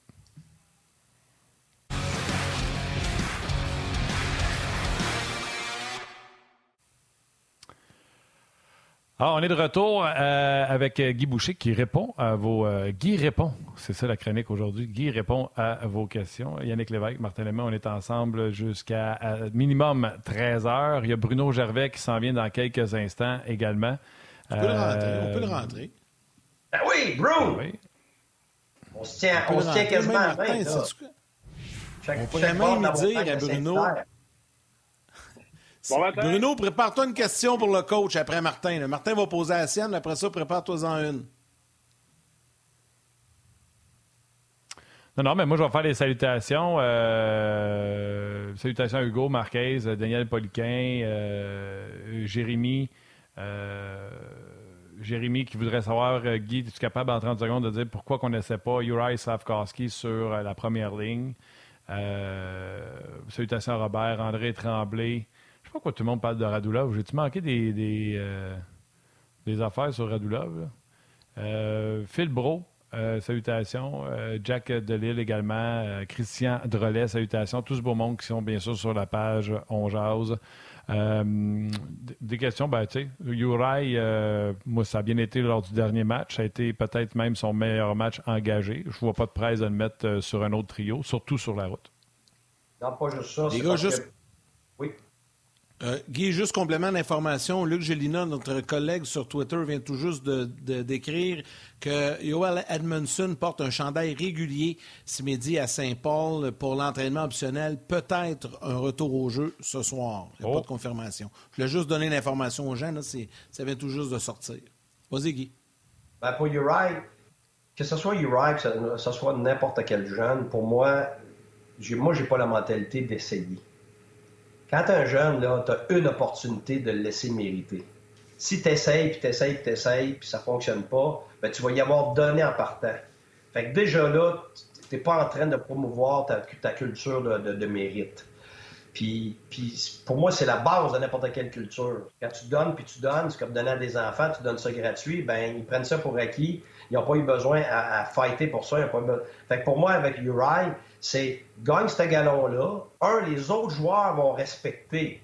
Alors, on est de retour euh, avec euh, Guy Boucher qui répond à vos. Euh, Guy répond, c'est ça la chronique aujourd'hui. Guy répond à vos questions. Yannick Lévesque, Martin Lemay, on est ensemble jusqu'à minimum 13 heures. Il y a Bruno Gervais qui s'en vient dans quelques instants également. On peut le rentrer. On peut le rentrer. Ben oui, Bruno! Ben on se tient, on, se tient quasiment à on pourrait même dire à Bruno. Bruno, prépare-toi une question pour le coach après Martin. Martin va poser la sienne, après ça, prépare-toi-en une. Non, non, mais moi, je vais faire des salutations. Euh, salutations à Hugo, Marquez, Daniel Poliquin, euh, Jérémy. Euh, Jérémy qui voudrait savoir, Guy, es-tu capable en 30 secondes de dire pourquoi on n'essaie pas Uri Slavkowski sur la première ligne? salutations à Robert, André Tremblay. Sais pas pourquoi tout le monde parle de Radulov. J'ai-tu manqué des, des, euh, affaires sur Radulov? Euh, Phil Bro, euh, salutations. Jack Delille également. Christian Drolet, salutations. Tous ce beau monde qui sont bien sûr sur la page On Jase. des questions, ben, tu sais, Uri, moi, ça a bien été lors du dernier match. Ça a été peut-être même son meilleur match engagé. Je ne vois pas de presse de le mettre sur un autre trio, surtout sur la route. Non, pas juste ça. Les gars, juste... Euh, Guy, juste complément d'information. Luc Gélina, notre collègue sur Twitter, vient tout juste de, d'écrire que Yoel Edmondson porte un chandail régulier ce midi à Saint-Paul pour l'entraînement optionnel. Peut-être un retour au jeu ce soir. Il n'y a pas de oh. confirmation. Je voulais juste donner l'information aux gens. Là, ça vient tout juste de sortir. Vas-y, Guy. Ben pour Uri, que ce soit Uri, que ce soit n'importe quel jeune, pour moi, moi, j'ai pas la mentalité d'essayer. Quand tu un jeune, tu as une opportunité de le laisser mériter. Si tu essayes, puis tu essayes, puis tu essayes, puis ça ne fonctionne pas, ben, tu vas y avoir donné en partant. Fait que déjà là, tu n'es pas en train de promouvoir ta, culture de, mérite. Puis, pour moi, c'est la base de n'importe quelle culture. Quand tu donnes, puis tu donnes, c'est comme donner à des enfants, tu donnes ça gratuit, ben ils prennent ça pour acquis. Ils n'ont pas eu besoin à, fighter pour ça. Fait que pour moi, avec Uri, c'est gagne ce galon-là. Un, les autres joueurs vont respecter.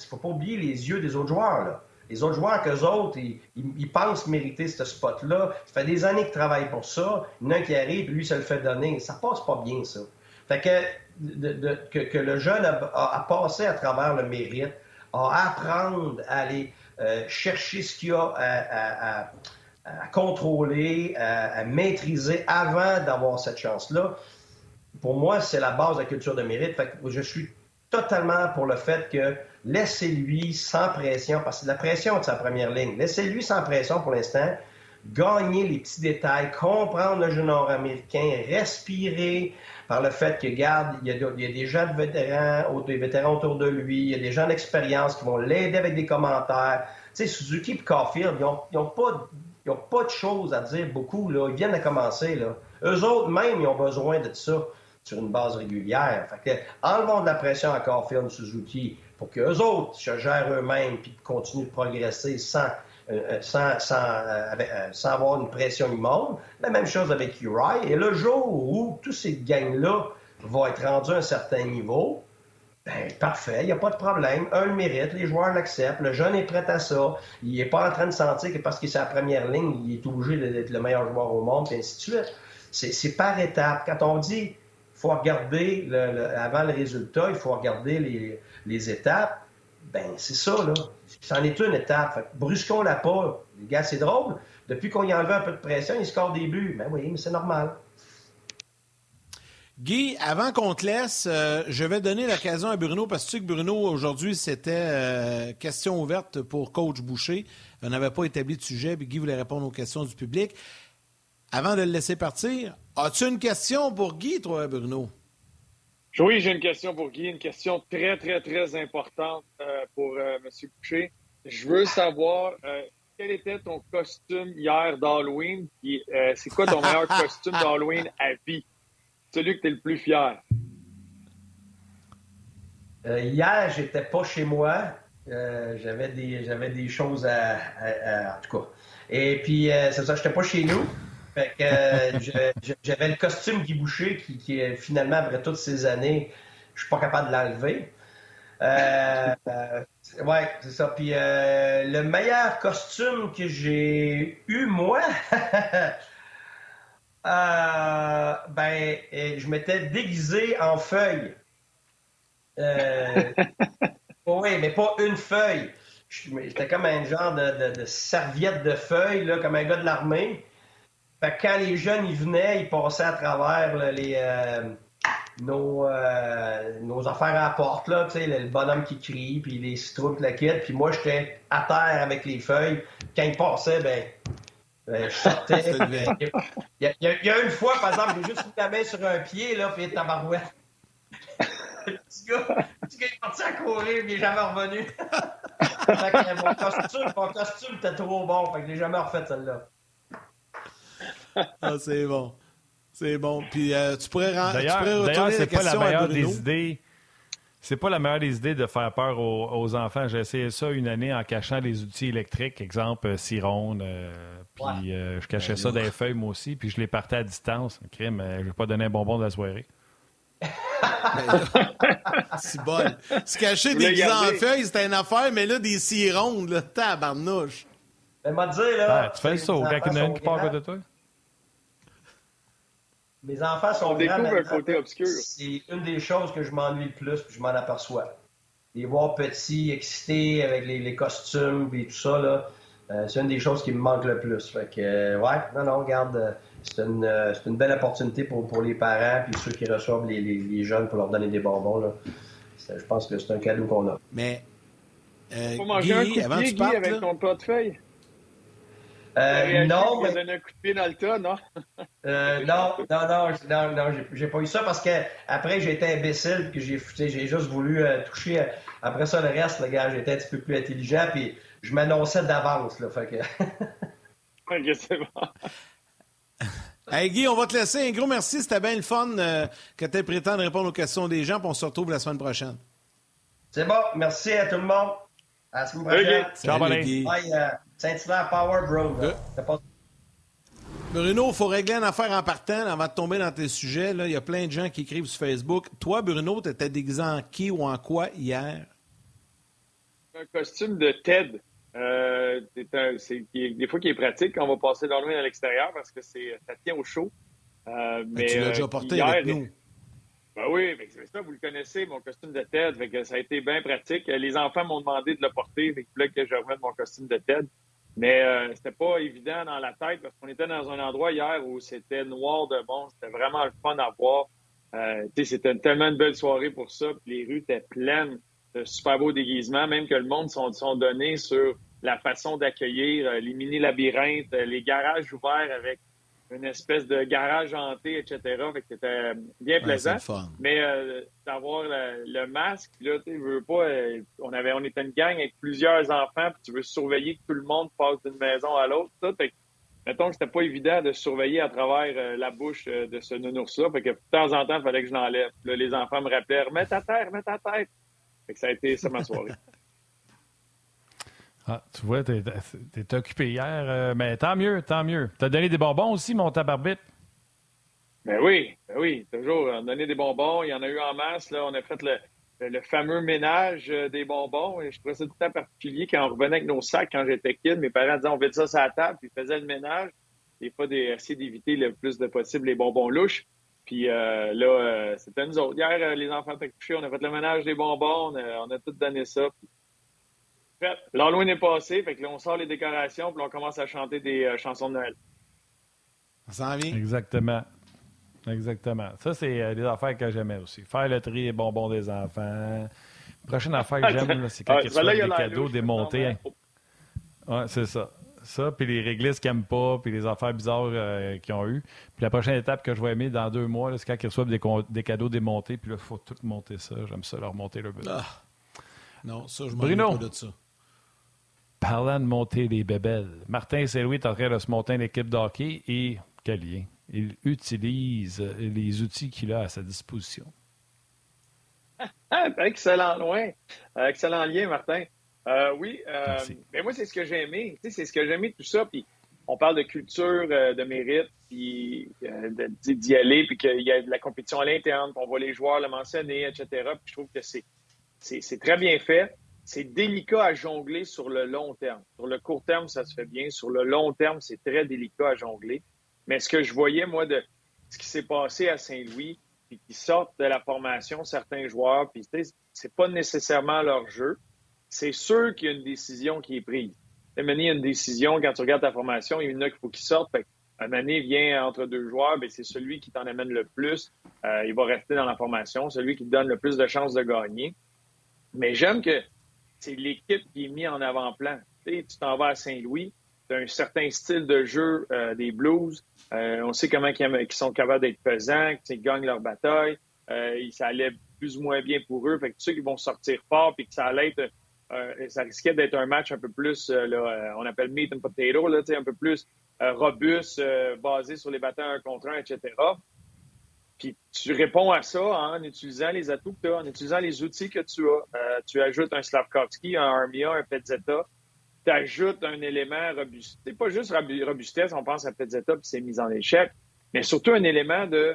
Il ne faut pas oublier les yeux des autres joueurs. Là. Les autres joueurs, qu'eux autres, ils, pensent mériter ce spot-là. Ça fait des années qu'ils travaillent pour ça. Il y en a un qui arrive, lui, ça le fait donner. Ça passe pas bien, ça. Fait que, le jeune a, passé à travers le mérite, à apprendre à aller euh, chercher ce qu'il y a à, contrôler, à maîtriser avant d'avoir cette chance-là pour moi, c'est la base de la culture de mérite. Je suis totalement pour le fait que laissez-lui sans pression, parce que la pression de sa première ligne, laissez-lui sans pression pour l'instant, gagner les petits détails, comprendre le jeu nord-américain, respirer par le fait que, garde, il y, a, des gens de vétérans autour de lui, il y a des gens d'expérience qui vont l'aider avec des commentaires. Tu sais, Suzuki et Caulfield, ils n'ont pas, pas de choses à dire beaucoup, là. Ils viennent de commencer, là. Eux autres, même, ils ont besoin de ça sur une base régulière. Fait que, enlevons de la pression à Caulfield Suzuki pour qu'eux autres se gèrent eux-mêmes puis continuent de progresser sans, euh, euh, sans, sans, euh, sans, avoir une pression immonde. La même chose avec Uri. Et le jour où tous ces gangs-là vont être rendus à un certain niveau, ben, parfait, il n'y a pas de problème. Un le mérite, les joueurs l'acceptent, le jeune est prêt à ça. Il n'est pas en train de sentir que parce qu'il est sa première ligne, il est obligé d'être le meilleur joueur au monde, et ainsi de suite. C'est par étapes. Quand on dit faut regarder, avant le résultat, il faut regarder les, étapes. Ben, c'est ça, là. C'en est une étape. brusquons-la pas. Les gars, c'est drôle. Depuis qu'on y enlevé un peu de pression, il score des buts. Ben oui, mais c'est normal. Guy, avant qu'on te laisse, euh, je vais donner l'occasion à Bruno, parce que tu sais que Bruno, aujourd'hui, c'était euh, question ouverte pour coach Boucher. On n'avait pas établi de sujet, puis Guy voulait répondre aux questions du public. Avant de le laisser partir, as-tu une question pour Guy, toi, Bruno? Oui, j'ai une question pour Guy, une question très, très, très importante euh, pour M. Boucher. Je veux savoir quel était ton costume hier d'Halloween, c'est quoi ton meilleur costume d'Halloween à vie? Celui que tu es le plus fier. hier, j'étais pas chez moi. j'avais des j'avais des choses à, en tout cas. Et puis c'est ça, j'étais pas chez nous. Fait que euh, j'avais le costume Guy Boucher qui, qui, finalement, après toutes ces années, je suis pas capable de l'enlever. Euh, euh, ouais, c'est ça. Puis le meilleur costume que j'ai eu, moi, ben, je m'étais déguisé en feuille. oui, mais pas une feuille. J'étais comme un genre de, serviette de feuilles, là, comme un gars de l'armée. Fait que quand les jeunes ils venaient, ils passaient à travers les, euh, nos, euh, nos affaires à la porte, là, le bonhomme qui crie, puis les citrouilles la quête. Puis moi, j'étais à terre avec les feuilles. Quand ils passaient, ben, ben je sortais. il, y a, une fois, par exemple, j'ai juste mis la main sur un pied, là, puis tabarouette. le petit gars, le petit gars est parti à courir, puis il n'est jamais revenu. mon costume, mon costume était trop bon, fait que je l'ai jamais refait celle-là. ah, c'est bon. C'est bon. Puis euh, tu pourrais, D'ailleurs, c'est pas la meilleure des idées. C'est pas la meilleure des idées de faire peur aux, enfants. J'ai essayé ça une année en cachant les outils électriques, exemple euh, Sironde. Euh, puis je cachais ben ça dans les feuilles moi aussi, puis je les partais à distance. Crime, je vais pas donner un bonbon de la soirée. c'est bon. Se cacher des en feuilles, c'était une affaire, mais là, des cirondes, là, tabarnouche. Mais m'a dire, là. tu fais ça, quand il y en a une qui part de toi? Mes enfants sont On découvre un côté obscur. C'est une des choses que je m'ennuie le plus, puis je m'en aperçois. Les voir petits, excités avec les, costumes et tout ça, là, euh, c'est une des choses qui me manque le plus. Fait que, euh, ouais, non, non, regarde, euh, c'est une, une, belle opportunité pour, pour les parents puis ceux qui reçoivent les, les, jeunes pour leur donner des bonbons. Là. Je pense que c'est un cadeau qu'on a. Mais, euh, Faut manger Guy, un coup de pied, Guy, avec ton portefeuille. Euh, non, mais... donné un coup de pied dans le tas, non? euh, non, non, non, non, non j'ai pas eu ça parce que après j'ai été imbécile que j'ai j'ai juste voulu euh, toucher. Euh, après ça, le reste, le gars, j'étais un petit peu plus intelligent puis je m'annonçais d'avance, là, fait que... ok, c'est bon. Hey Guy, on va te laisser. Un gros merci. C'était bien le fun que tu aies pris le temps de répondre aux questions des gens. Puis on se retrouve la semaine prochaine. C'est bon. Merci à tout le monde. À la semaine prochaine. Ciao, Guy. Saint-Hilaire Power, bro. Bruno, il faut régler une affaire en partant avant de tomber dans tes sujets. Il y a plein de gens qui écrivent sur Facebook. Toi, Bruno, tu étais déguisé en qui ou en quoi hier? Un costume de Ted. Euh, des fois qui est pratique quand on va passer dans à l'extérieur parce que ça tient au chaud. Euh, mais, tu l'as déjà euh, porté avec nous. Ben oui, c'est ça, vous le connaissez, mon costume de Ted. ça a été bien pratique. Les enfants m'ont demandé de le porter. Fait que, que je remette mon costume de Ted. Mais euh, c'était pas évident dans la tête parce qu'on était dans un endroit hier où c'était noir de bon. C'était vraiment le fun à voir. Euh, c'était tellement une belle soirée pour ça. Puis les rues étaient pleines de super beaux déguisements, même que le monde sont, sont donnés sur la façon d'accueillir euh, les mini-labyrinthes, euh, les garages ouverts avec une espèce de garage hanté, etc. Fait que c'était bien plaisant. Mais euh, d'avoir le, masque, là, tu veux pas. Euh, on avait, on était une gang avec plusieurs enfants, puis tu veux surveiller que tout le monde passe d'une maison à l'autre. Fait mettons que c'était pas évident de surveiller à travers euh, la bouche de ce nounours-là. Fait que de temps en temps, il fallait que je l'enlève. les enfants me rappelaient Remets ta terre, remets ta tête. Fait que ça a été ça ma soirée. Ah, tu vois, t'es es, occupé hier, euh, mais tant mieux, tant mieux. T'as donné des bonbons aussi, mon tabarbite? Ben oui, ben oui, toujours. On a donné des bonbons, il y en a eu en masse. Là. On a fait le, fameux ménage euh, des bonbons. Et je trouvais ça tout le temps particulier quand on revenait avec nos sacs quand j'étais kid. Mes parents disaient on met ça sur la table, puis ils faisaient le ménage. Des fois, essayer d'éviter le plus de possible les bonbons louches. Puis euh, là, c'était nous autres. Hier, les enfants étaient couchés, on a fait le ménage des bonbons, on a, on a tout donné ça. L'Halloween est passé, fait que là, on sort les décorations, puis on commence à chanter des euh, chansons de Noël. Ça s'en vient? Exactement. Exactement. Ça, c'est euh, des affaires que j'aimais aussi. Faire le tri des bonbons des enfants. Prochaine affaire que j'aime, c'est quand ah, ils reçoivent des cadeaux démontés. Ouais, c'est ça. Ça, puis les réglisses qu'ils n'aiment pas, puis les affaires bizarres euh, qu'ils ont eues. Puis la prochaine étape que je vais aimer dans deux mois, c'est quand ils reçoivent des, cadeaux démontés, puis là, il faut tout monter ça. J'aime ça, leur monter le ah. Non, ça, je m'en pas de ça. Parlant de monter les bébelles, Martin Saint-Louis est en train de se monter une équipe de hockey et, quel lien, il utilise les outils qu'il a à sa disposition. Ah, excellent loin. Euh, excellent lien, Martin. Euh, oui, euh, mais moi, c'est ce que j'ai aimé. c'est ce que j'ai aimé tout ça. Puis on parle de culture, de mérite, puis d'y aller, puis qu'il y a de la compétition à l'interne, qu'on voit les joueurs le mentionner, etc. Puis je trouve que c'est c'est très bien fait. C'est délicat à jongler sur le long terme. Sur le court terme, ça se fait bien. Sur le long terme, c'est très délicat à jongler. Mais ce que je voyais, moi, de ce qui s'est passé à Saint-Louis, puis qui sortent de la formation certains joueurs, puis c'est pas nécessairement leur jeu. C'est sûr qu'il y a une décision qui est prise. il y a une décision, quand tu regardes ta formation, il y en a qu'il faut qu'ils sortent. un année vient entre deux joueurs, ben, c'est celui qui t'en amène le plus. Euh, il va rester dans la formation, celui qui te donne le plus de chances de gagner. Mais j'aime que c'est l'équipe qui est mise en avant-plan. Tu t'en vas à Saint-Louis, tu as un certain style de jeu euh, des Blues. Euh, on sait comment ils, sont capables d'être pesants, qu'ils gagnent leur bataille. Euh, ça allait plus ou moins bien pour eux. Fait que tu sais qu'ils vont sortir fort puis que ça allait être ça risquait d'être un match un peu plus, là, on appelle meat and potato, là, un peu plus robuste, basé sur les batailles un contre un, etc. Puis tu réponds à ça en utilisant les atouts que tu as, en utilisant les outils que tu as. Euh, tu ajoutes un Slavkovski, un Armia, un Petzetta. Tu ajoutes un élément robuste. C'est pas juste robustesse, on pense à Petzetta puis c'est mis en échec, mais surtout un élément de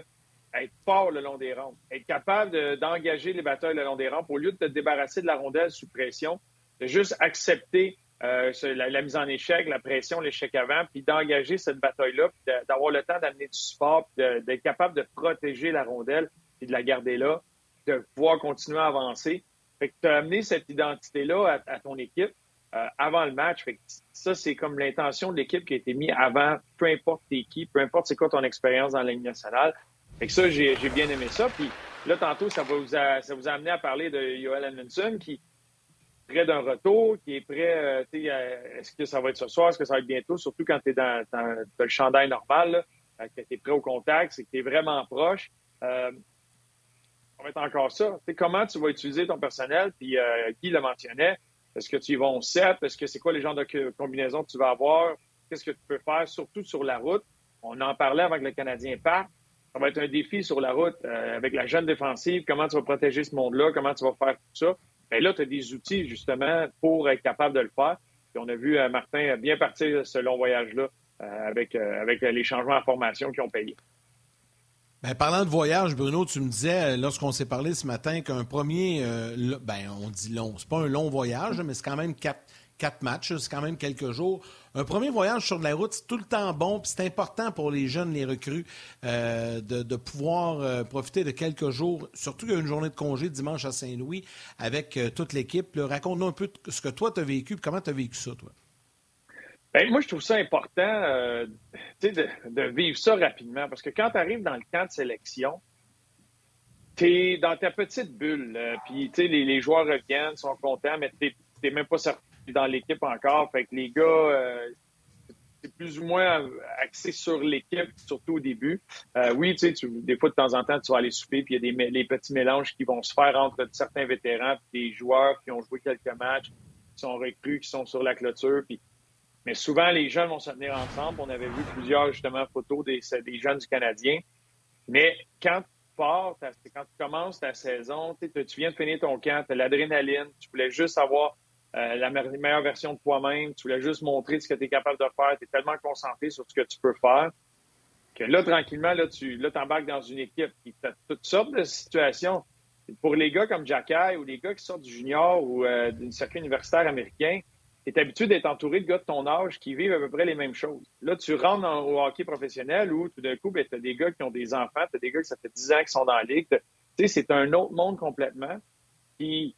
être fort le long des rampes, être capable d'engager les batailles le long des rampes au lieu de te débarrasser de la rondelle sous pression, de juste accepter euh, la, mise en échec, la pression, l'échec avant, puis d'engager cette bataille-là, puis d'avoir le temps d'amener du support, d'être capable de protéger la rondelle, puis de la garder là, de pouvoir continuer à avancer. Fait que tu as amené cette identité-là à, ton équipe euh, avant le match. Fait que ça, c'est comme l'intention de l'équipe qui a été mise avant, peu importe t'es qui, peu importe c'est quoi ton expérience dans la nationale. Fait que ça, j'ai bien aimé ça. Puis là, tantôt, ça, vous a, ça vous a amené à parler de Joel Edmondson, qui, près d'un retour, qui est prêt, euh, est-ce que ça va être ce soir, est-ce que ça va être bientôt, surtout quand tu es dans, le chandail normal, euh, que tu es prêt au contact, c'est que tu es vraiment proche. Euh, on va être encore ça. comment tu vas utiliser ton personnel, puis qui le mentionnait, est-ce que tu y vas au 7, est-ce que c'est quoi les genres de combinaisons que tu vas avoir, qu'est-ce que tu peux faire, surtout sur la route? On en parlait avec le Canadien part. Ça va être un défi sur la route avec la jeune défensive, comment tu vas protéger ce monde-là, comment tu vas faire tout ça? Bien là, tu as des outils justement pour être capable de le faire. Puis on a vu euh, Martin bien partir ce long voyage-là euh, avec, euh, avec les changements en formation qui ont payé. Bien, parlant de voyage, Bruno, tu me disais, lorsqu'on s'est parlé ce matin, qu'un premier, ben, on dit long, c'est pas un long voyage, mais c'est quand même quatre, quatre matchs, c'est quand même quelques jours. Un premier voyage sur de la route, c'est tout le temps bon, puis c'est important pour les jeunes, les recrues, euh, de, pouvoir euh, profiter de quelques jours, surtout qu'il y a une journée de congé dimanche à Saint-Louis avec euh, toute l'équipe. Raconte-nous un peu ce que toi, tu as vécu, puis comment tu as vécu ça, toi? Bien, moi, je trouve ça important de, de, vivre ça rapidement, parce que quand tu arrives dans le camp de sélection, tu es dans ta petite bulle, puis les, les joueurs reviennent, sont contents, mais tu n'es même pas certain dans l'équipe encore. Fait que les gars, euh, c'est plus ou moins axé sur l'équipe, surtout au début. Euh, oui, tu sais, des fois, de temps en temps, tu vas aller souper, puis il y a des les petits mélanges qui vont se faire entre certains vétérans et des joueurs qui ont joué quelques matchs, qui sont recrues, qui sont sur la clôture. Puis... Mais souvent, les jeunes vont se tenir ensemble. On avait vu plusieurs, justement, photos des, des jeunes du Canadien. Mais quand tu pars, quand tu commences ta saison, tu viens de finir ton camp, tu as l'adrénaline, tu voulais juste avoir euh, la meilleure version de toi-même. Tu voulais juste montrer ce que tu es capable de faire. Tu es tellement concentré sur ce que tu peux faire que là, tranquillement, là, tu là, embarques dans une équipe qui a toutes sortes de situations. Pour les gars comme Jacky ou les gars qui sortent du junior ou euh, d'une circuit universitaire américain, tu es habitué d'être entouré de gars de ton âge qui vivent à peu près les mêmes choses. Là, tu rentres au hockey professionnel où tout d'un coup, ben, tu as des gars qui ont des enfants, tu as des gars qui ça fait 10 ans qui sont dans la ligue. Tu sais, c'est un autre monde complètement. Puis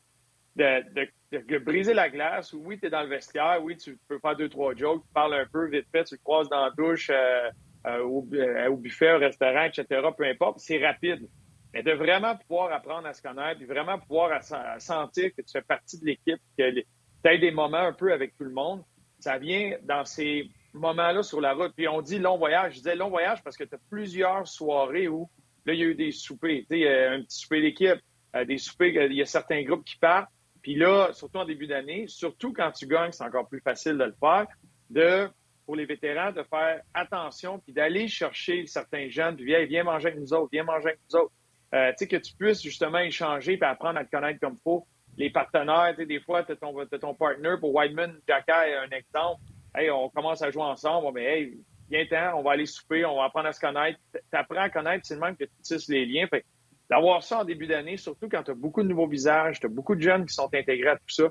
de, briser la glace, oui, tu es dans le vestiaire, oui, tu peux faire deux, trois jokes, tu parles un peu vite fait, tu te croises dans la douche, euh, euh, euh, au, buffet, au restaurant, etc., peu importe, c'est rapide. Mais de vraiment pouvoir apprendre à se connaître, puis vraiment pouvoir sentir que tu fais partie de l'équipe, que tu as des moments un peu avec tout le monde, ça vient dans ces moments-là sur la route. Puis on dit long voyage. Je disais long voyage parce que tu as plusieurs soirées où, là, il y a eu des soupers, tu sais, un petit souper d'équipe, des soupers, il y a certains groupes qui partent, puis là, surtout en début d'année, surtout quand tu gagnes, c'est encore plus facile de le faire, de, pour les vétérans, de faire attention, puis d'aller chercher certains jeunes, puis viens, viens manger avec nous autres, viens manger avec nous autres. Euh, tu sais, que tu puisses justement échanger puis apprendre à te connaître comme il faut. Les partenaires, tu sais, des fois, tu ton, ton partner, pour Whiteman, Jacky, un exemple. Hey, on commence à jouer ensemble, mais hey, viens-t'en, on va aller souper, on va apprendre à se connaître. Tu apprends à connaître, c'est le même que tu tisses les liens. Fait d'avoir ça en début d'année, surtout quand tu as beaucoup de nouveaux visages, tu as beaucoup de jeunes qui sont intégrés à tout ça,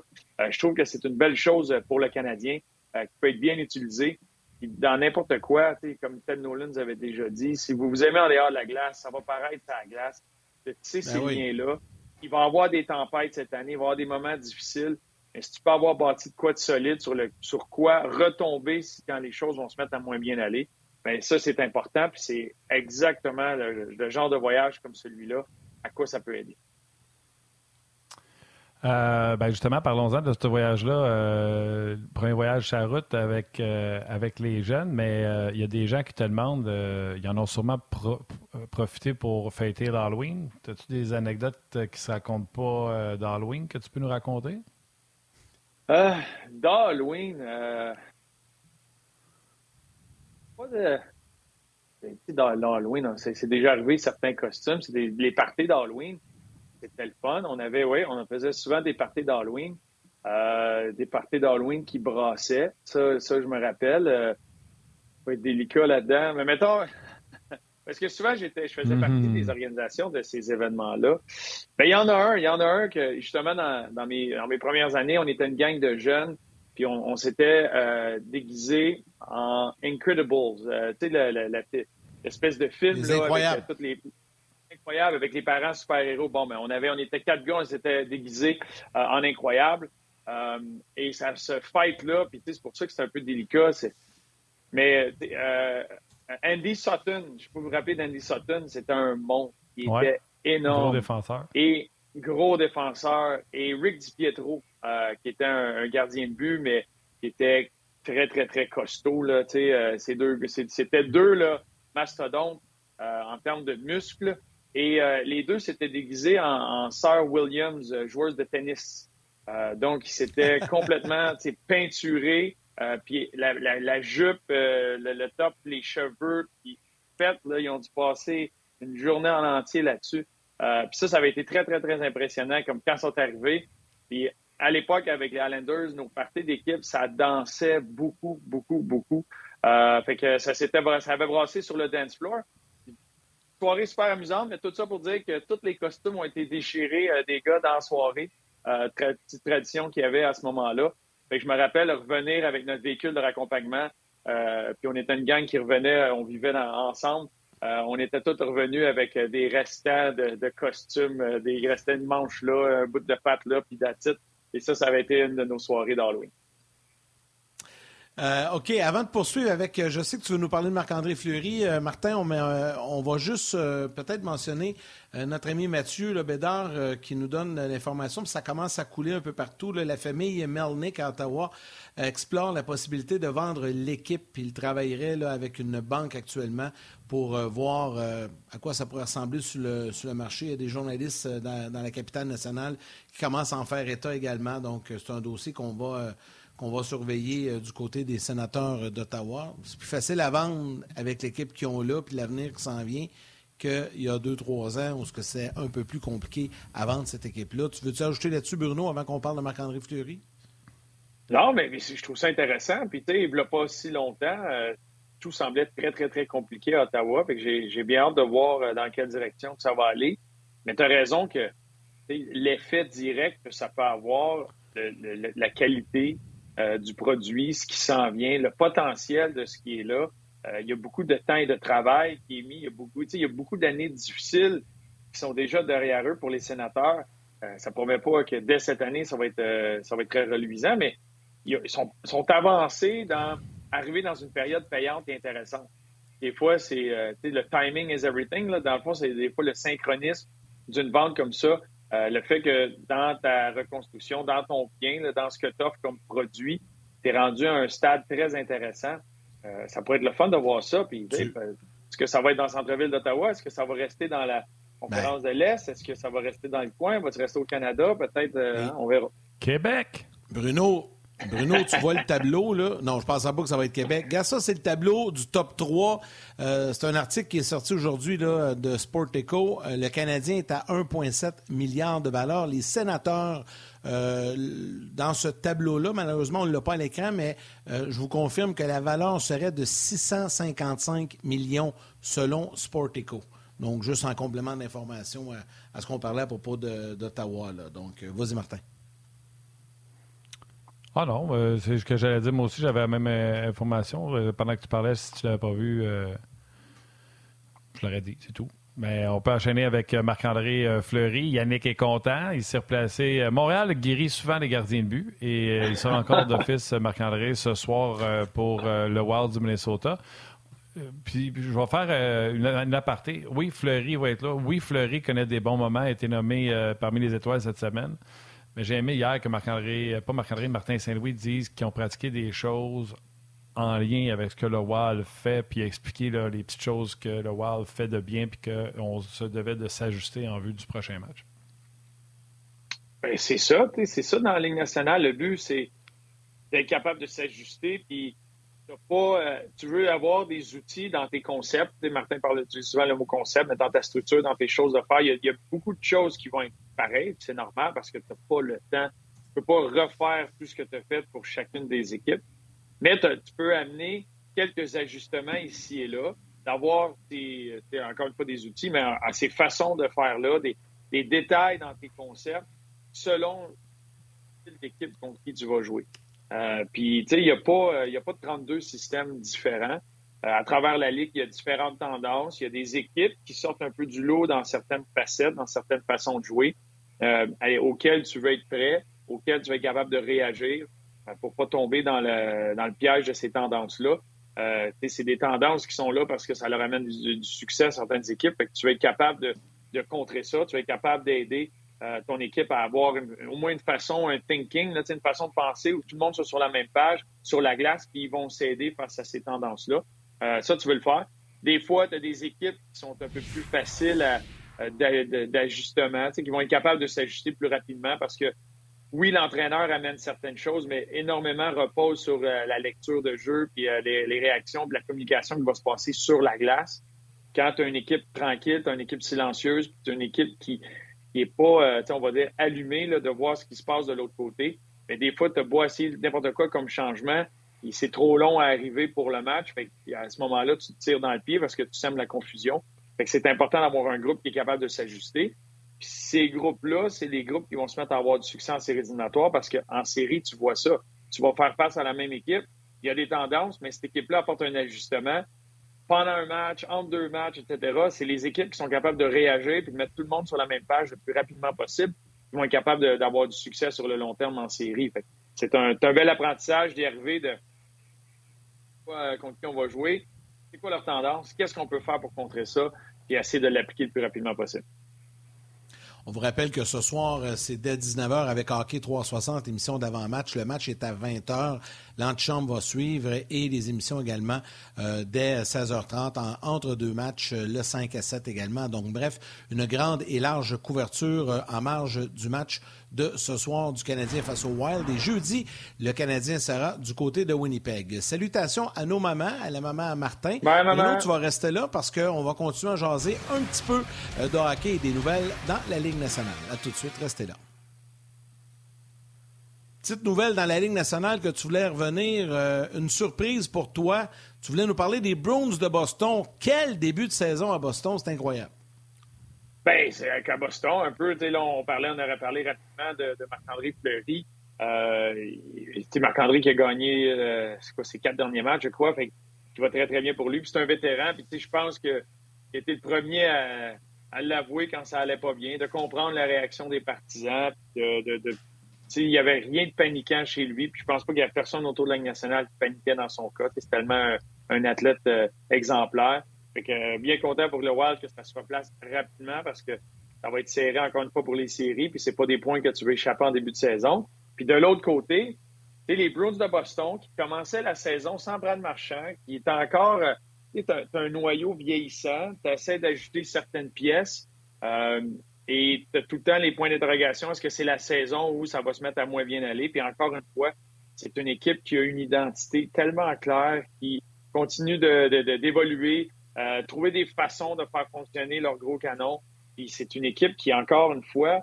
je trouve que c'est une belle chose pour le Canadien qui peut être bien utilisé. Dans n'importe quoi, comme Ted Nolan nous avait déjà dit, si vous vous aimez en dehors de la glace, ça va paraître à la glace. Tu sais ces ben liens-là. Il va y avoir des tempêtes cette année, il va y avoir des moments difficiles. Mais si tu peux avoir bâti de quoi de solide sur, le, sur quoi retomber quand les choses vont se mettre à moins bien aller, bien ça, c'est important. Puis c'est exactement le, genre de voyage comme celui-là, à quoi ça peut aider. Euh, ben justement, parlons-en de ce voyage-là. Euh, premier voyage sur la route avec, euh, avec les jeunes, mais euh, il y a des gens qui te demandent, ils en ont sûrement profité pour fêter l'Halloween. As-tu des anecdotes qui ne se racontent pas d'Halloween que tu peux nous raconter? D'Halloween, pas de. Dans l'Halloween, c'est déjà arrivé certains costumes, c'est les parties d'Halloween c'était le fun. On avait, oui, on faisait souvent des parties d'Halloween. Euh, des parties d'Halloween qui brassaient. Ça, ça je me rappelle. Euh, faut être délicat là-dedans. Mais mettons, parce que souvent, j'étais, je faisais partie mm-hmm. des organisations de ces événements-là. Ben, il y en a un, il y en a un que, justement, dans, dans, mes, dans mes premières années, on était une gang de jeunes, puis on, s'était euh, déguisés en Incredibles. Euh, tu sais, l'espèce de film, là, avec toutes les incroyable avec les parents super-héros. Bon, mais ben, on avait, on était quatre gars, on s'était déguisés euh, en incroyable. Euh, et ça se fight-là, puis c'est pour ça que c'est un peu délicat. Mais euh, Andy Sutton, je peux vous rappeler d'Andy Sutton, c'était un monstre qui était énorme. Gros défenseur. Et gros défenseur. Et Rick DiPietro, qui était un, gardien de but, mais qui était très, très, très costaud. Là, ces deux, c'était deux là, mastodontes en termes de muscles. Et euh, les deux s'étaient déguisés en, Sir Williams, euh, joueurs de tennis. Euh, donc, ils s'étaient complètement peinturés. puis la, jupe, le, top, les cheveux, puis fait, là, ils ont dû passer une journée en entier là-dessus. Puis ça, ça avait été très, très, très impressionnant comme quand ils sont arrivés. Puis à l'époque, avec les Islanders, nos parties d'équipe, ça dansait beaucoup, beaucoup, beaucoup. fait que ça s'était ça avait brassé sur le dance floor soirée super amusante, mais tout ça pour dire que tous les costumes ont été déchirés euh, des gars dans la soirée. Euh, petite tradition qu'il y avait à ce moment-là. Je me rappelle revenir avec notre véhicule de raccompagnement. Euh, puis on était une gang qui revenait, on vivait ensemble. On était tous revenus avec des restants de, costumes, des restants de manches là, un bout de pâte là, puis d'attitude. Et ça, ça avait été une de nos soirées d'Halloween. Euh, OK, avant de poursuivre avec, euh, je sais que tu veux nous parler de Marc-André Fleury. Euh, Martin, on, va juste peut-être mentionner notre ami Mathieu Le Bédard qui nous donne l'information, ça commence à couler un peu partout. La famille Melnick à Ottawa explore la possibilité de vendre l'équipe, il travaillerait avec une banque actuellement pour voir à quoi ça pourrait ressembler sur le, sur le marché. Il y a des journalistes dans, dans, la capitale nationale qui commencent à en faire état également, donc c'est un dossier qu'on va qu'on va surveiller euh, du côté des sénateurs euh, d'Ottawa. C'est plus facile à vendre avec l'équipe qu'ils ont là, puis l'avenir qui s'en vient, qu'il y a deux, trois ans où c'est un peu plus compliqué à vendre cette équipe-là. Tu veux-tu ajouter là-dessus, Bruno, avant qu'on parle de Marc-André Fleury? Non, mais, je trouve ça intéressant. Puis, tu sais, il a pas si longtemps, euh, tout semblait très, très, très compliqué à Ottawa. j'ai bien hâte de voir dans quelle direction ça va aller. Mais tu as raison que l'effet direct que ça peut avoir, la qualité euh, du produit, ce qui s'en vient, le potentiel de ce qui est là. Euh, il y a beaucoup de temps et de travail qui est mis. Il y a beaucoup, il y a beaucoup d'années difficiles qui sont déjà derrière eux pour les sénateurs. Euh, ça ne promet pas que dès cette année, ça va être, ça va être très reluisant, mais ils sont, avancés dans arriver dans une période payante et intéressante. Des fois, c'est le timing is everything. Là. Dans le fond, c'est des fois le synchronisme d'une vente comme ça euh, le fait que dans ta reconstruction, dans ton bien, dans ce que tu offres comme produit, tu es rendu à un stade très intéressant. Euh, ça pourrait être le fun de voir ça. Puis, est-ce que ça va être dans le centre-ville d'Ottawa? Est-ce que ça va rester dans la conférence ben. de l'Est? Est-ce que ça va rester dans le coin? Va-t-il rester au Canada? Peut-être, euh, on verra. Québec. Bruno, Bruno, tu vois le tableau, là? Non, je pense pas que ça va être Québec. Regarde ça, c'est le tableau du top 3. Euh, c'est un article qui est sorti aujourd'hui de Sport Echo. Euh, le Canadien est à 1,7 milliard de valeur. Les sénateurs, euh, dans ce tableau-là, malheureusement, on ne l'a pas à l'écran, mais je vous confirme que la valeur serait de 655 millions selon Sport Echo. Donc, juste en complément d'information à, ce qu'on parlait à propos d'Ottawa. Donc, vas-y, Martin. Ah non, c'est ce que j'allais dire. Moi aussi, j'avais la même information. pendant que tu parlais, si tu ne l'avais pas vu, je l'aurais dit, c'est tout. Mais on peut enchaîner avec euh, Marc-André euh, Fleury. Yannick est content. Il s'est replacé. Euh, Montréal guérit souvent les gardiens de but et il sera encore d'office, Marc-André, ce soir pour le Wild du Minnesota. Puis, je vais faire une, aparté. Oui, Fleury va être là. Oui, Fleury connaît des bons moments, a été nommé parmi les étoiles cette semaine. J'ai aimé hier que Marc-André, pas Marc-André, Martin Saint-Louis disent qu'ils ont pratiqué des choses en lien avec ce que le WAL fait, puis expliquer les petites choses que le WAL fait de bien, puis qu'on se devait de s'ajuster en vue du prochain match. Ben, c'est ça, c'est ça dans la Ligue nationale. Le but, c'est d'être capable de s'ajuster, puis pas, euh, tu veux avoir des outils dans tes concepts. Martin parle souvent le mot concept, mais dans ta structure, dans tes choses à faire, il y, a, beaucoup de choses qui vont être pareilles. C'est normal parce que tu n'as pas le temps. Tu ne peux pas refaire tout ce que tu as fait pour chacune des équipes. Mais tu peux amener quelques ajustements ici et là, d'avoir, encore une fois, des outils, mais à, ces façons de faire-là, des, détails dans tes concepts selon l'équipe contre qui tu vas jouer. Euh, puis, tu sais, il n'y a, pas, a pas de 32 systèmes différents. Euh, à travers la Ligue, il y a différentes tendances. Il y a des équipes qui sortent un peu du lot dans certaines facettes, dans certaines façons de jouer, euh, auxquelles tu veux être prêt, auxquelles tu vas être capable de réagir. Euh, pour pas tomber dans le, dans le piège de ces tendances-là. Euh, c'est des tendances qui sont là parce que ça leur amène du, succès à certaines équipes. Fait que tu vas être capable de, de contrer ça, tu vas être capable d'aider euh, ton équipe à avoir au moins une façon, un thinking, une façon de penser où tout le monde soit sur la même page, sur la glace, puis ils vont s'aider face à ces tendances-là. Euh, ça, tu veux le faire. Des fois, tu as des équipes qui sont un peu plus faciles d'ajustement, qui vont être capables de s'ajuster plus rapidement parce que oui, l'entraîneur amène certaines choses, mais énormément repose sur euh, la lecture de jeu, puis les, réactions, puis la communication qui va se passer sur la glace. Quand tu as une équipe tranquille, tu as une équipe silencieuse, puis tu as une équipe qui n'est pas, euh, on va dire, allumée là, de voir ce qui se passe de l'autre côté. Mais des fois, tu as beau essayer n'importe quoi comme changement, et c'est trop long à arriver pour le match. Fait à ce moment-là, tu te tires dans le pied parce que tu sèmes la confusion. Fait que c'est important d'avoir un groupe qui est capable de s'ajuster. Puis ces groupes-là, c'est les groupes qui vont se mettre à avoir du succès en série éliminatoire parce qu'en série, tu vois ça. Tu vas faire face à la même équipe. Il y a des tendances, mais cette équipe-là apporte un ajustement. Pendant un match, entre deux matchs, etc., c'est les équipes qui sont capables de réagir et de mettre tout le monde sur la même page le plus rapidement possible qui vont être capables d'avoir du succès sur le long terme en série. C'est un, bel apprentissage d'arriver de quoi, contre qui on va jouer. C'est quoi leur tendance? Qu'est-ce qu'on peut faire pour contrer ça? Et essayer de l'appliquer le plus rapidement possible? On vous rappelle que ce soir, euh, c'est dès 19h avec Hockey 360, émission d'avant-match. Le match est à 20h. L'antichambre va suivre et les émissions également euh, dès 16h30 entre deux matchs, euh, le 5 à 7 également. Donc, bref, une grande et large couverture en marge du match de ce soir du Canadien face au Wild. Et jeudi, le Canadien sera du côté de Winnipeg. Salutations à nos mamans, à la maman à Martin. Bye, maman. tu vas rester là parce qu'on va continuer à jaser un petit peu euh, de hockey et des nouvelles dans la Ligue nationale. À tout de suite, restez là. Petite nouvelle dans la Ligue nationale que tu voulais revenir, euh, une surprise pour toi. Tu voulais nous parler des Bruins de Boston. Quel début de saison à Boston, c'est incroyable. Ben, c'est qu'à Boston, un peu, là, on parlait, on aurait parlé rapidement de, Marc-André Fleury. Euh, Marc-André qui a gagné euh, ses quatre derniers matchs, je crois, fait, qui va très très bien pour lui. C'est un vétéran, je pense que il était le premier à, l'avouer quand ça allait pas bien, de comprendre la réaction des partisans, de, il n'y avait rien de paniquant chez lui. Puis je pense pas qu'il y avait personne autour de la nationale qui paniquait dans son cas. C'est tellement un, athlète euh, exemplaire. Fait que, euh, bien content pour le Wild que ça se replace rapidement parce que ça va être serré encore une fois pour les séries, puis c'est pas des points que tu veux échapper en début de saison. Puis de l'autre côté, les Bruins de Boston qui commençaient la saison sans Brad Marchand, qui est encore euh, un, noyau vieillissant, tu essaies d'ajouter certaines pièces et tu as tout le temps les points d'interrogation. Est-ce que c'est la saison où ça va se mettre à moins bien aller? Puis encore une fois, c'est une équipe qui a une identité tellement claire, qui continue d'évoluer, de, euh, trouver des façons de faire fonctionner leur gros canon. Puis c'est une équipe qui, encore une fois,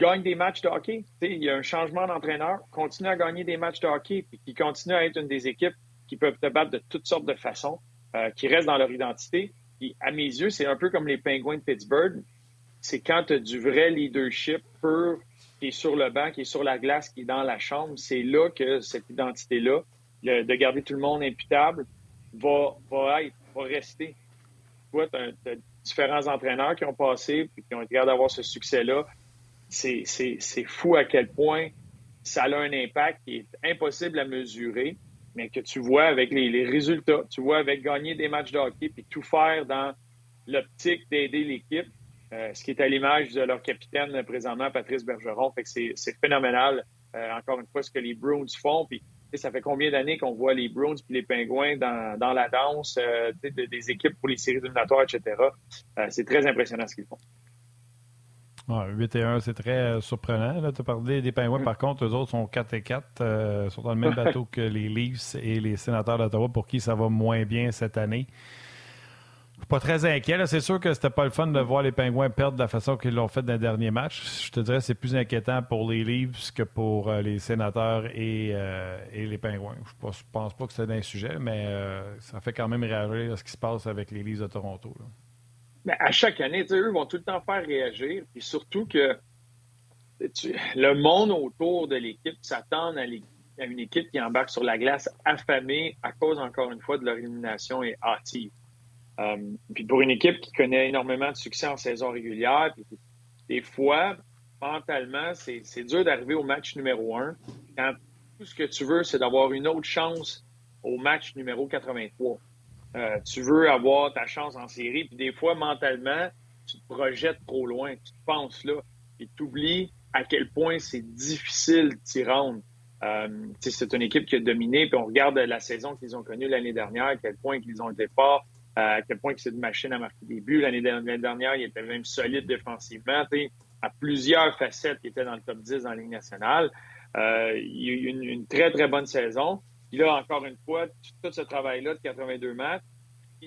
gagne des matchs de hockey. il y a un changement d'entraîneur, continue à gagner des matchs de hockey, puis qui continue à être une des équipes qui peuvent te battre de toutes sortes de façons, euh, qui restent dans leur identité. Puis à mes yeux, c'est un peu comme les Penguins de Pittsburgh. C'est quand tu as du vrai leadership pur qui est sur le banc, qui est sur la glace, qui est dans la chambre. C'est là que cette identité-là, de garder tout le monde imputable, va, va être, va rester. Tu vois, tu as, différents entraîneurs qui ont passé et qui ont été d'avoir ce succès-là. C'est fou à quel point ça a un impact qui est impossible à mesurer, mais que tu vois avec les, résultats, tu vois avec gagner des matchs de hockey puis tout faire dans l'optique d'aider l'équipe, euh, ce qui est à l'image de leur capitaine présentement, Patrice Bergeron. Fait que c'est phénoménal, euh, encore une fois, ce que les Bruins font. Puis, ça fait combien d'années qu'on voit les Bruins puis les Pingouins dans, la danse euh, des équipes pour les séries éliminatoires, etc. c'est très impressionnant ce qu'ils font. 8 et 1, c'est très euh, surprenant. Tu as parlé des Pingouins, par contre, eux autres sont 4 et 4, euh, sont dans le même bateau que les Leafs et les sénateurs d'Ottawa, pour qui ça va moins bien cette année. Pas très inquiet. C'est sûr que c'était pas le fun de voir les Pingouins perdre de la façon qu'ils l'ont fait dans le dernier match. Je te dirais que c'est plus inquiétant pour les Leafs que pour euh, les sénateurs et, les Pingouins. Je ne pense pas que c'est un sujet, mais ça fait quand même réagir à ce qui se passe avec les Leafs de Toronto. Mais à chaque année, eux vont tout le temps faire réagir. Puis surtout que le monde autour de l'équipe s'attend à, une équipe qui embarque sur la glace affamée à cause, encore une fois, de leur élimination et hâtive. Euh, puis pour une équipe qui connaît énormément de succès en saison régulière, des fois, mentalement, c'est dur d'arriver au match numéro un quand tout ce que tu veux, c'est d'avoir une autre chance au match numéro 83. Euh, tu veux avoir ta chance en série, puis des fois, mentalement, tu te projettes trop loin, tu te penses là, et tu oublies à quel point c'est difficile d'y rendre. Euh, c'est une équipe qui a dominé, puis on regarde la saison qu'ils ont connue l'année dernière, à quel point ils ont été forts, à quel point c'est une machine à marquer des buts. L'année dernière, ils étaient même solides défensivement, à plusieurs facettes, ils étaient dans le top 10 dans la Ligue nationale. Euh, il y a eu une, très, très bonne saison. Puis là, encore une fois, tout ce travail-là de 82 matchs,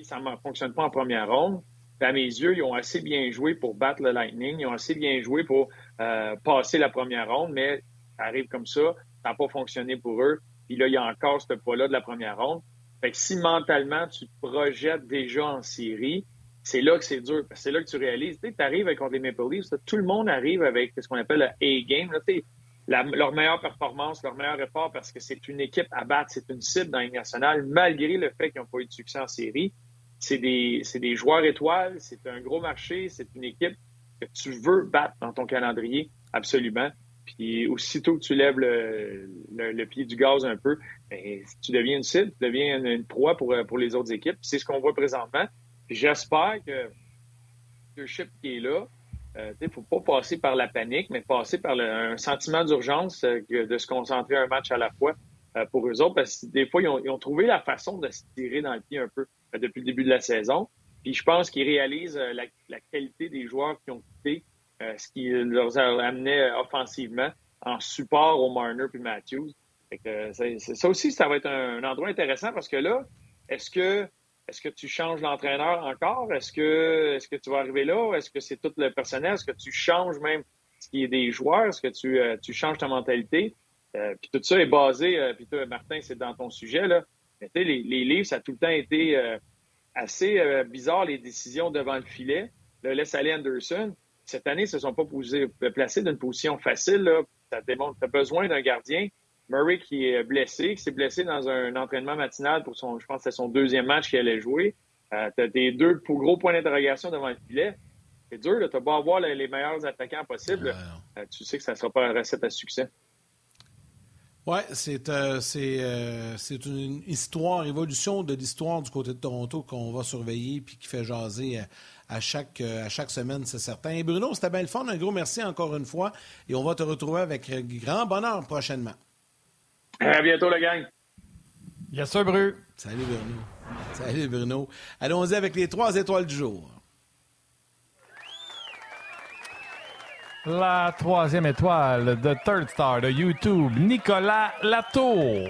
ça ne fonctionne pas en première ronde. à mes yeux, ils ont assez bien joué pour battre le Lightning. Ils ont assez bien joué pour euh, passer la première ronde, mais ça arrive comme ça. Ça n'a pas fonctionné pour eux. Puis là, il y a encore ce pas-là de la première ronde. Fait que si mentalement, tu te projettes déjà en série, c'est là que c'est dur. C'est là que tu réalises. Tu arrives contre les Maple Leafs, tout le monde arrive avec ce qu'on appelle le A-game leur meilleure performance, leur meilleur effort parce que c'est une équipe à battre, c'est une cible dans les nationale, malgré le fait qu'ils n'ont pas eu de succès en série. C'est des, des joueurs étoiles, c'est un gros marché, c'est une équipe que tu veux battre dans ton calendrier, absolument. Puis aussitôt que tu lèves le, pied du gaz un peu, ben, tu deviens une cible, tu deviens une, proie pour, pour les autres équipes. C'est ce qu'on voit présentement. J'espère que le chip qui est là, il euh, ne faut pas passer par la panique, mais passer par un sentiment d'urgence euh, de se concentrer un match à la fois euh, pour eux autres, parce que des fois, ils ont, trouvé la façon de se tirer dans le pied un peu depuis le début de la saison. Puis je pense qu'ils réalisent la, qualité des joueurs qui ont quitté, ce qui leur a amené offensivement en support aux Marner puis Matthews. ça aussi, ça va être un endroit intéressant parce que là, est-ce que est-ce que tu changes l'entraîneur encore? Est-ce que, est-ce que tu vas arriver là? Est-ce que c'est tout le personnel? Est-ce que tu changes même ce qui est des joueurs? Est-ce que tu, euh, tu changes ta mentalité? Euh, puis tout ça est basé, euh, puis toi, Martin, c'est dans ton sujet, là. Mais les, les livres, ça a tout le temps été assez bizarre, les décisions devant le filet. Le laisse aller Anderson. Cette année, ils ne se sont pas posés, placés dans une position facile. Là. Ça démontre que tu as besoin d'un gardien. Murray qui est blessé, qui s'est blessé dans un entraînement matinal pour son, je pense que c'est son deuxième match qu'il allait jouer. Euh, tu as des deux gros points d'interrogation devant le filet. C'est dur, tu pas avoir les, meilleurs attaquants possibles. Euh, tu sais que ça ne sera pas une recette à succès. Oui, c'est euh, euh, une histoire, évolution de l'histoire du côté de Toronto qu'on va surveiller puis qui fait jaser à, chaque, à chaque semaine, c'est certain. Et Bruno, c'était bien le fun. Un gros merci encore une fois. Et on va te retrouver avec grand bonheur prochainement. À bientôt, la gang. Yes, sir, Bru. Salut, Bruno. Salut, Bruno. Allons-y avec les trois étoiles du jour. La troisième étoile de Third Star de YouTube, Nicolas Latour.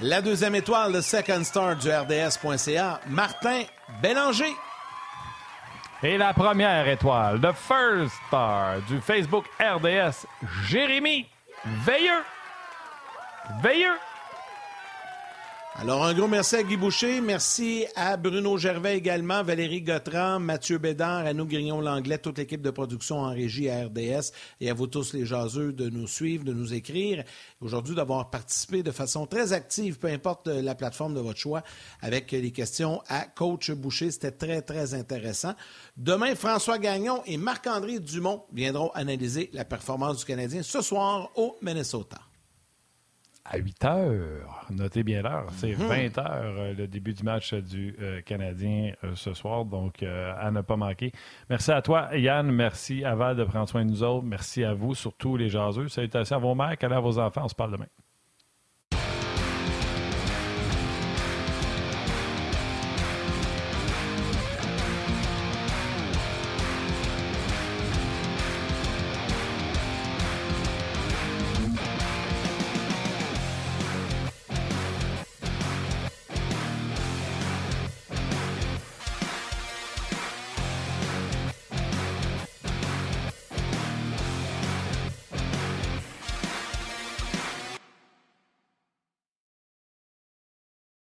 La deuxième étoile de Second Star du RDS.ca, Martin Bélanger. Et la première étoile de First Star du Facebook RDS, Jérémy Veilleux. Veilleux. Alors, un gros merci à Guy Boucher. Merci à Bruno Gervais également, Valérie Gautran, Mathieu Bédard, Anouk Grignon-Langlais, toute l'équipe de production en régie à RDS et à vous tous les jaseux de nous suivre, de nous écrire. Aujourd'hui, d'avoir participé de façon très active, peu importe la plateforme de votre choix, avec les questions à Coach Boucher. C'était très, très intéressant. Demain, François Gagnon et Marc-André Dumont viendront analyser la performance du Canadien ce soir au Minnesota à 8 heures. Notez bien l'heure. C'est 20 mhm. heures euh, le début du match du euh, Canadien euh, ce soir. Donc, à ne pas manquer. Merci à toi, Yann. Merci à Val de prendre soin de nous autres. Merci à vous, surtout les jaseux. Salutations à vos mères, à vos enfants. On se parle demain.